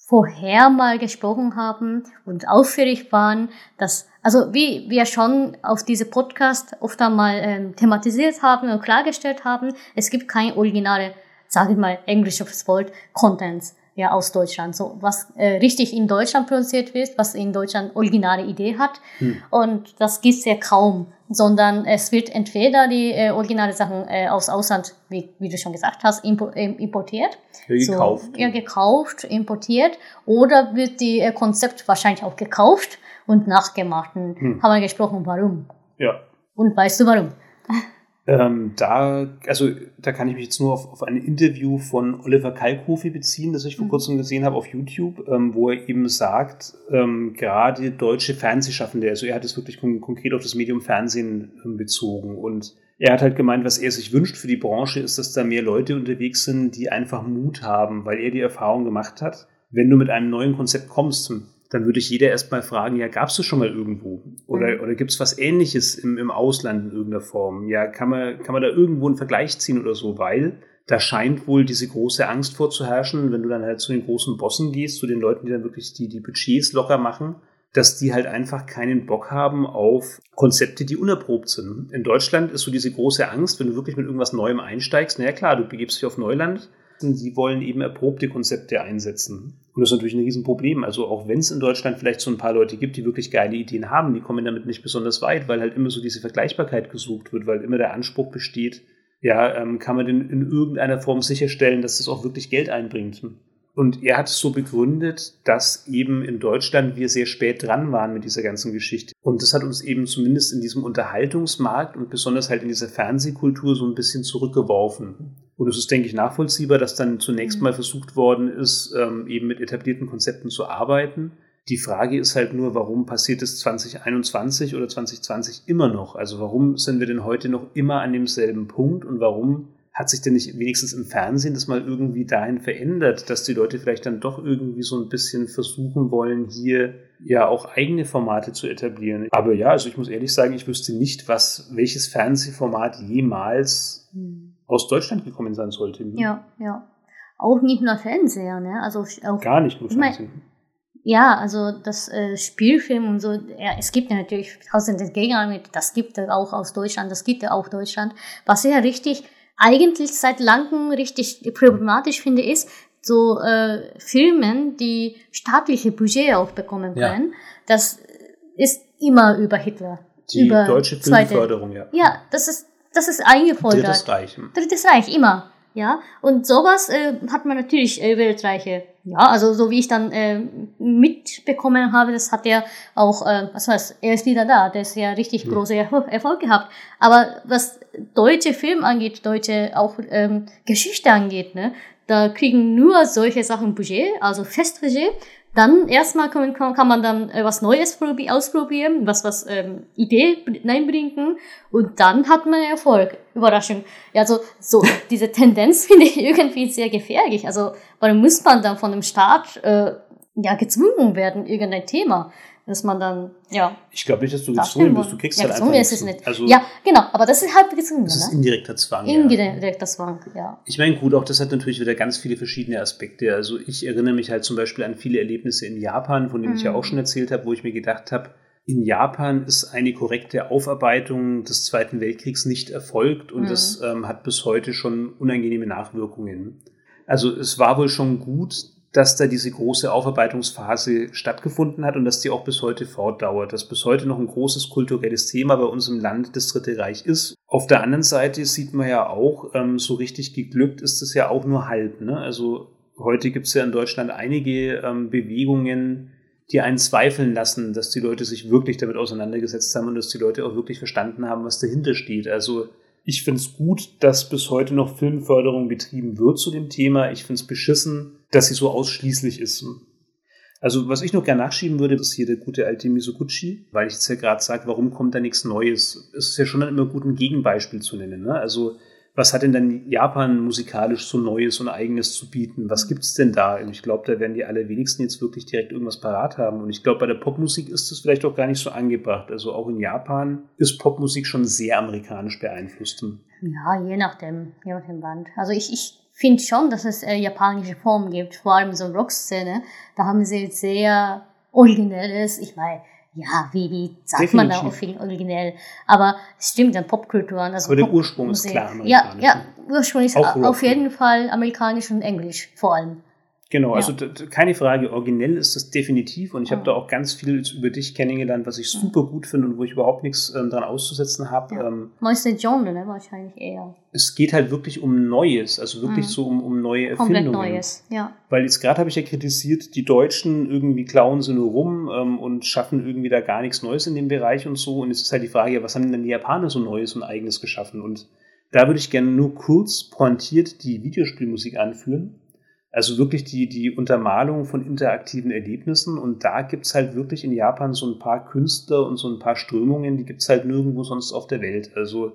vorher mal gesprochen haben und ausführlich waren, dass, also wie wir schon auf diese Podcast oft einmal ähm, thematisiert haben und klargestellt haben, es gibt keine originale, sage ich mal, englisches Wort, Contents. Ja, aus Deutschland. So, was äh, richtig in Deutschland produziert wird, was in Deutschland originale Idee hat. Hm. Und das gibt's ja kaum, sondern es wird entweder die äh, originale Sachen äh, aus Ausland, wie, wie du schon gesagt hast, impo ähm, importiert. Ja, gekauft. So, ja, gekauft, importiert. Oder wird die äh, Konzept wahrscheinlich auch gekauft und nachgemacht. Und hm. haben wir gesprochen, warum. Ja. Und weißt du warum? Ähm, da, also da kann ich mich jetzt nur auf, auf ein Interview von Oliver Kalkofe beziehen, das ich vor mhm. kurzem gesehen habe auf YouTube, ähm, wo er eben sagt, ähm, gerade deutsche Fernsehschaffende, also er hat es wirklich kon konkret auf das Medium Fernsehen ähm, bezogen und er hat halt gemeint, was er sich wünscht für die Branche, ist, dass da mehr Leute unterwegs sind, die einfach Mut haben, weil er die Erfahrung gemacht hat, wenn du mit einem neuen Konzept kommst, dann würde ich jeder erstmal fragen, ja, gab es das schon mal irgendwo? Oder, mhm. oder gibt es was ähnliches im, im Ausland in irgendeiner Form? Ja, kann man, kann man da irgendwo einen Vergleich ziehen oder so? Weil da scheint wohl diese große Angst vorzuherrschen, wenn du dann halt zu den großen Bossen gehst, zu den Leuten, die dann wirklich die, die Budgets locker machen, dass die halt einfach keinen Bock haben auf Konzepte, die unerprobt sind. In Deutschland ist so diese große Angst, wenn du wirklich mit irgendwas Neuem einsteigst, naja klar, du begibst dich auf Neuland, sie wollen eben erprobte Konzepte einsetzen. Und das ist natürlich ein Riesenproblem. Also auch wenn es in Deutschland vielleicht so ein paar Leute gibt, die wirklich geile Ideen haben, die kommen damit nicht besonders weit, weil halt immer so diese Vergleichbarkeit gesucht wird, weil immer der Anspruch besteht, ja, ähm, kann man denn in irgendeiner Form sicherstellen, dass das auch wirklich Geld einbringt. Und er hat es so begründet, dass eben in Deutschland wir sehr spät dran waren mit dieser ganzen Geschichte. Und das hat uns eben zumindest in diesem Unterhaltungsmarkt und besonders halt in dieser Fernsehkultur so ein bisschen zurückgeworfen. Und es ist, denke ich, nachvollziehbar, dass dann zunächst mhm. mal versucht worden ist, ähm, eben mit etablierten Konzepten zu arbeiten. Die Frage ist halt nur, warum passiert es 2021 oder 2020 immer noch? Also warum sind wir denn heute noch immer an demselben Punkt und warum hat sich denn nicht wenigstens im Fernsehen das mal irgendwie dahin verändert, dass die Leute vielleicht dann doch irgendwie so ein bisschen versuchen wollen, hier ja auch eigene Formate zu etablieren. Aber ja, also ich muss ehrlich sagen, ich wüsste nicht, was, welches Fernsehformat jemals hm. Aus Deutschland gekommen sein sollte. Ja, ja. Auch nicht nur Fernseher, ne? Also auch, Gar nicht nur Fernsehen. Ja, also das äh, Spielfilm und so, ja, es gibt ja natürlich tausende Gegner mit, das gibt es auch aus Deutschland, das gibt es auch Deutschland. Was ja richtig eigentlich seit langem richtig problematisch finde, ist, so äh, Filmen, die staatliche Budget auch bekommen können, ja. das ist immer über Hitler. Die über deutsche Filmförderung, ja. Ja, das ist, das ist eingefordert. Drittes Reich. Drittes Reich, immer. Ja, und sowas äh, hat man natürlich äh, Weltreiche. Ja, also so wie ich dann äh, mitbekommen habe, das hat er auch, äh, was heißt, er ist wieder da, der ist ja richtig mhm. große Erfolg gehabt. Aber was deutsche Film angeht, deutsche auch ähm, Geschichte angeht, ne, da kriegen nur solche Sachen Budget, also Festbudget. Dann erstmal kann, kann man dann äh, was Neues ausprobieren, was was ähm, Idee reinbringen und dann hat man Erfolg. Überraschung. Ja, so, so diese Tendenz finde ich irgendwie sehr gefährlich. Also warum muss man dann von dem Staat äh, ja gezwungen werden, irgendein Thema? Dass man dann, ja. Ich glaube nicht, dass du gezwungen bist, du kriegst ja, halt einfach ist es nicht. Also, ja, genau, aber das ist halt gezwungen. Das ist ne? indirekter Zwang. Indirekter ja. Zwang, ja. Ich meine, gut, auch das hat natürlich wieder ganz viele verschiedene Aspekte. Also ich erinnere mich halt zum Beispiel an viele Erlebnisse in Japan, von denen mhm. ich ja mhm. auch schon erzählt habe, wo ich mir gedacht habe, in Japan ist eine korrekte Aufarbeitung des Zweiten Weltkriegs nicht erfolgt und mhm. das ähm, hat bis heute schon unangenehme Nachwirkungen. Also es war wohl schon gut, dass da diese große Aufarbeitungsphase stattgefunden hat und dass die auch bis heute fortdauert, dass bis heute noch ein großes kulturelles Thema bei uns im Land das Dritte Reich ist. Auf der anderen Seite sieht man ja auch, ähm, so richtig geglückt ist es ja auch nur halb. Ne? Also heute gibt es ja in Deutschland einige ähm, Bewegungen, die einen zweifeln lassen, dass die Leute sich wirklich damit auseinandergesetzt haben und dass die Leute auch wirklich verstanden haben, was dahinter steht. Also ich finde es gut, dass bis heute noch Filmförderung betrieben wird zu dem Thema. Ich finde es beschissen, dass sie so ausschließlich ist. Also, was ich noch gerne nachschieben würde, ist hier der gute alte Misoguchi, weil ich jetzt ja gerade sage, warum kommt da nichts Neues? Es ist ja schon dann immer gut, ein Gegenbeispiel zu nennen. Ne? Also, was hat denn dann Japan musikalisch so Neues und Eigenes zu bieten? Was gibt es denn da? Und ich glaube, da werden die allerwenigsten jetzt wirklich direkt irgendwas parat haben. Und ich glaube, bei der Popmusik ist das vielleicht auch gar nicht so angebracht. Also auch in Japan ist Popmusik schon sehr amerikanisch beeinflusst. Ja, je nachdem, je nach dem Band. Also ich, ich finde schon, dass es äh, japanische Formen gibt, vor allem so Rockszene. Da haben sie sehr originelles, ich meine, ja, wie, wie sagt Definitiv. man da auch viel originell. Aber es stimmt, dann Popkulturen. Also Aber der Ursprung ist klar Ja, ja, Ursprung ist auf jeden Fall amerikanisch und englisch vor allem. Genau, also ja. keine Frage, originell ist das definitiv und ich ja. habe da auch ganz viel über dich kennengelernt, was ich super gut finde und wo ich überhaupt nichts ähm, dran auszusetzen habe. Ja. Ähm, Neueste Genre, ne, wahrscheinlich eher. Es geht halt wirklich um Neues, also wirklich mhm. so um, um neue Erfindungen. Komplett Neues, ja. Weil jetzt gerade habe ich ja kritisiert, die Deutschen irgendwie klauen sie nur rum ähm, und schaffen irgendwie da gar nichts Neues in dem Bereich und so. Und jetzt ist halt die Frage, was haben denn die Japaner so Neues und Eigenes geschaffen? Und da würde ich gerne nur kurz pointiert die Videospielmusik anführen also wirklich die, die Untermalung von interaktiven Erlebnissen. Und da gibt's halt wirklich in Japan so ein paar Künstler und so ein paar Strömungen, die gibt's halt nirgendwo sonst auf der Welt. Also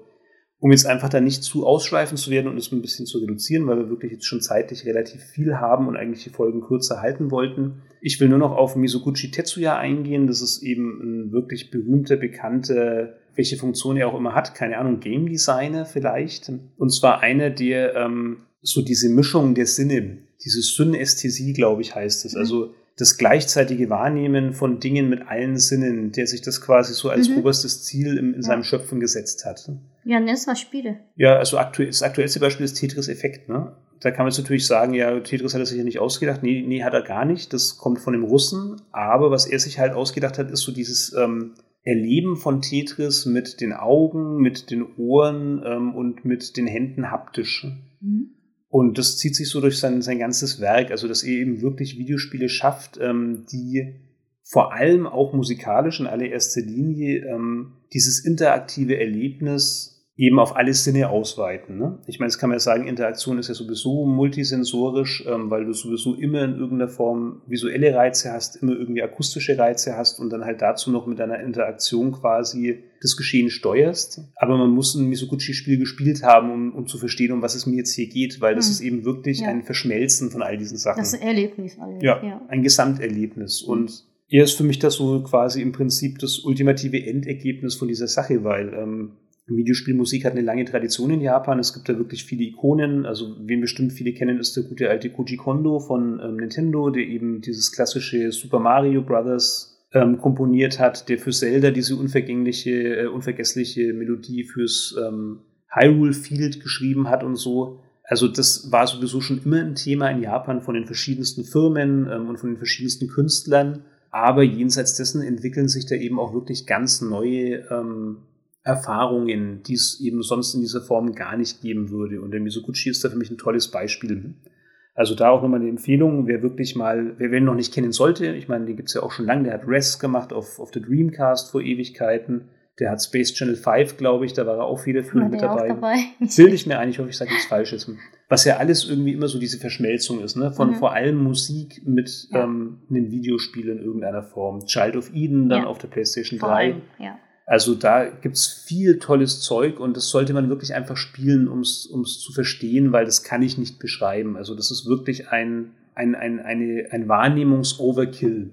um jetzt einfach da nicht zu ausschweifend zu werden und es ein bisschen zu reduzieren, weil wir wirklich jetzt schon zeitlich relativ viel haben und eigentlich die Folgen kürzer halten wollten. Ich will nur noch auf Misoguchi Tetsuya eingehen. Das ist eben ein wirklich berühmter, bekannter, welche Funktion er auch immer hat, keine Ahnung, Game Designer vielleicht. Und zwar einer, der ähm, so diese Mischung der Sinne diese Synästhesie, glaube ich, heißt es. Mhm. Also das gleichzeitige Wahrnehmen von Dingen mit allen Sinnen, der sich das quasi so als mhm. oberstes Ziel in, in ja. seinem Schöpfen gesetzt hat. Ja, nenn es mal Spiele. Ja, also aktuell, das aktuellste Beispiel ist Tetris Effekt. Ne? Da kann man jetzt natürlich sagen, ja, Tetris hat er sich ja nicht ausgedacht. Nee, nee, hat er gar nicht. Das kommt von dem Russen. Aber was er sich halt ausgedacht hat, ist so dieses ähm, Erleben von Tetris mit den Augen, mit den Ohren ähm, und mit den Händen haptisch. Mhm. Und das zieht sich so durch sein, sein ganzes Werk, also dass er eben wirklich Videospiele schafft, ähm, die vor allem auch musikalisch in allererster Linie ähm, dieses interaktive Erlebnis eben auf alle Sinne ausweiten. Ne? Ich meine, das kann man ja sagen, Interaktion ist ja sowieso multisensorisch, ähm, weil du sowieso immer in irgendeiner Form visuelle Reize hast, immer irgendwie akustische Reize hast und dann halt dazu noch mit deiner Interaktion quasi das Geschehen steuerst. Aber man muss ein Misoguchi-Spiel gespielt haben, um, um zu verstehen, um was es mir jetzt hier geht, weil das hm. ist eben wirklich ja. ein Verschmelzen von all diesen Sachen. Das Erlebnis alles. Ja, ja. ein Gesamterlebnis. Hm. Und er ist für mich das so quasi im Prinzip das ultimative Endergebnis von dieser Sache, weil ähm, Videospielmusik hat eine lange Tradition in Japan. Es gibt da wirklich viele Ikonen. Also, wen bestimmt viele kennen, ist der gute alte Koji Kondo von ähm, Nintendo, der eben dieses klassische Super Mario Brothers ähm, komponiert hat, der für Zelda diese unvergängliche, äh, unvergessliche Melodie fürs ähm, Hyrule Field geschrieben hat und so. Also das war sowieso schon immer ein Thema in Japan von den verschiedensten Firmen ähm, und von den verschiedensten Künstlern. Aber jenseits dessen entwickeln sich da eben auch wirklich ganz neue ähm, Erfahrungen, die es eben sonst in dieser Form gar nicht geben würde. Und der Misoguchi ist da für mich ein tolles Beispiel. Also da auch nochmal eine Empfehlung, wer wirklich mal, wer ihn noch nicht kennen sollte, ich meine, den gibt es ja auch schon lange, der hat Res gemacht auf, auf der Dreamcast vor Ewigkeiten. Der hat Space Channel 5, glaube ich, da war er auch federführend mit dabei. dabei. Bilde ich mir ein, ich hoffe, ich sage nichts Falsches. Was ja alles irgendwie immer so diese Verschmelzung ist, ne? Von mhm. vor allem Musik mit ja. ähm, einem Videospiel in irgendeiner Form. Child of Eden dann ja. auf der PlayStation 3. Allem, ja. Also da gibt's viel tolles Zeug und das sollte man wirklich einfach spielen, um es zu verstehen, weil das kann ich nicht beschreiben. Also das ist wirklich ein, ein, ein, eine, ein Wahrnehmungs-Overkill.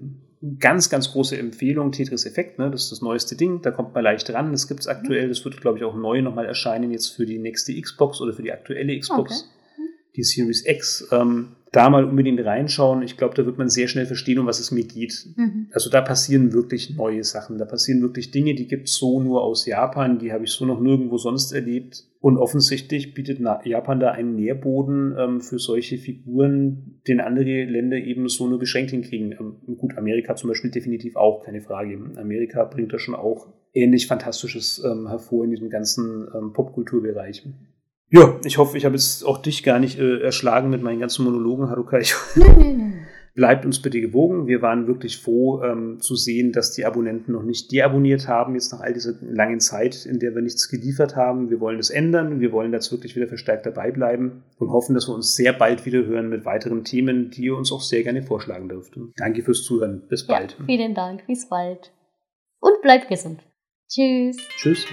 Ganz, ganz große Empfehlung, Tetris Effekt, ne? das ist das neueste Ding, da kommt man leicht ran, das gibt's aktuell, das wird, glaube ich, auch neu nochmal erscheinen jetzt für die nächste Xbox oder für die aktuelle Xbox, okay. die Series X. Ähm, da mal unbedingt reinschauen. Ich glaube, da wird man sehr schnell verstehen, um was es mir geht. Mhm. Also da passieren wirklich neue Sachen. Da passieren wirklich Dinge, die gibt es so nur aus Japan, die habe ich so noch nirgendwo sonst erlebt. Und offensichtlich bietet Japan da einen Nährboden ähm, für solche Figuren, den andere Länder eben so nur beschränkt hinkriegen. Ähm, gut, Amerika zum Beispiel definitiv auch, keine Frage. Amerika bringt da schon auch ähnlich Fantastisches ähm, hervor in diesem ganzen ähm, Popkulturbereich. Ja, ich hoffe, ich habe jetzt auch dich gar nicht äh, erschlagen mit meinen ganzen Monologen, Haruka. Ich nee, nee, nee. Bleibt uns bitte gewogen. Wir waren wirklich froh ähm, zu sehen, dass die Abonnenten noch nicht deabonniert haben, jetzt nach all dieser langen Zeit, in der wir nichts geliefert haben. Wir wollen das ändern. Wir wollen jetzt wirklich wieder verstärkt dabei bleiben und hoffen, dass wir uns sehr bald wieder hören mit weiteren Themen, die ihr uns auch sehr gerne vorschlagen dürft. Danke fürs Zuhören. Bis bald. Ja, vielen Dank. Bis bald. Und bleibt gesund. Tschüss. Tschüss.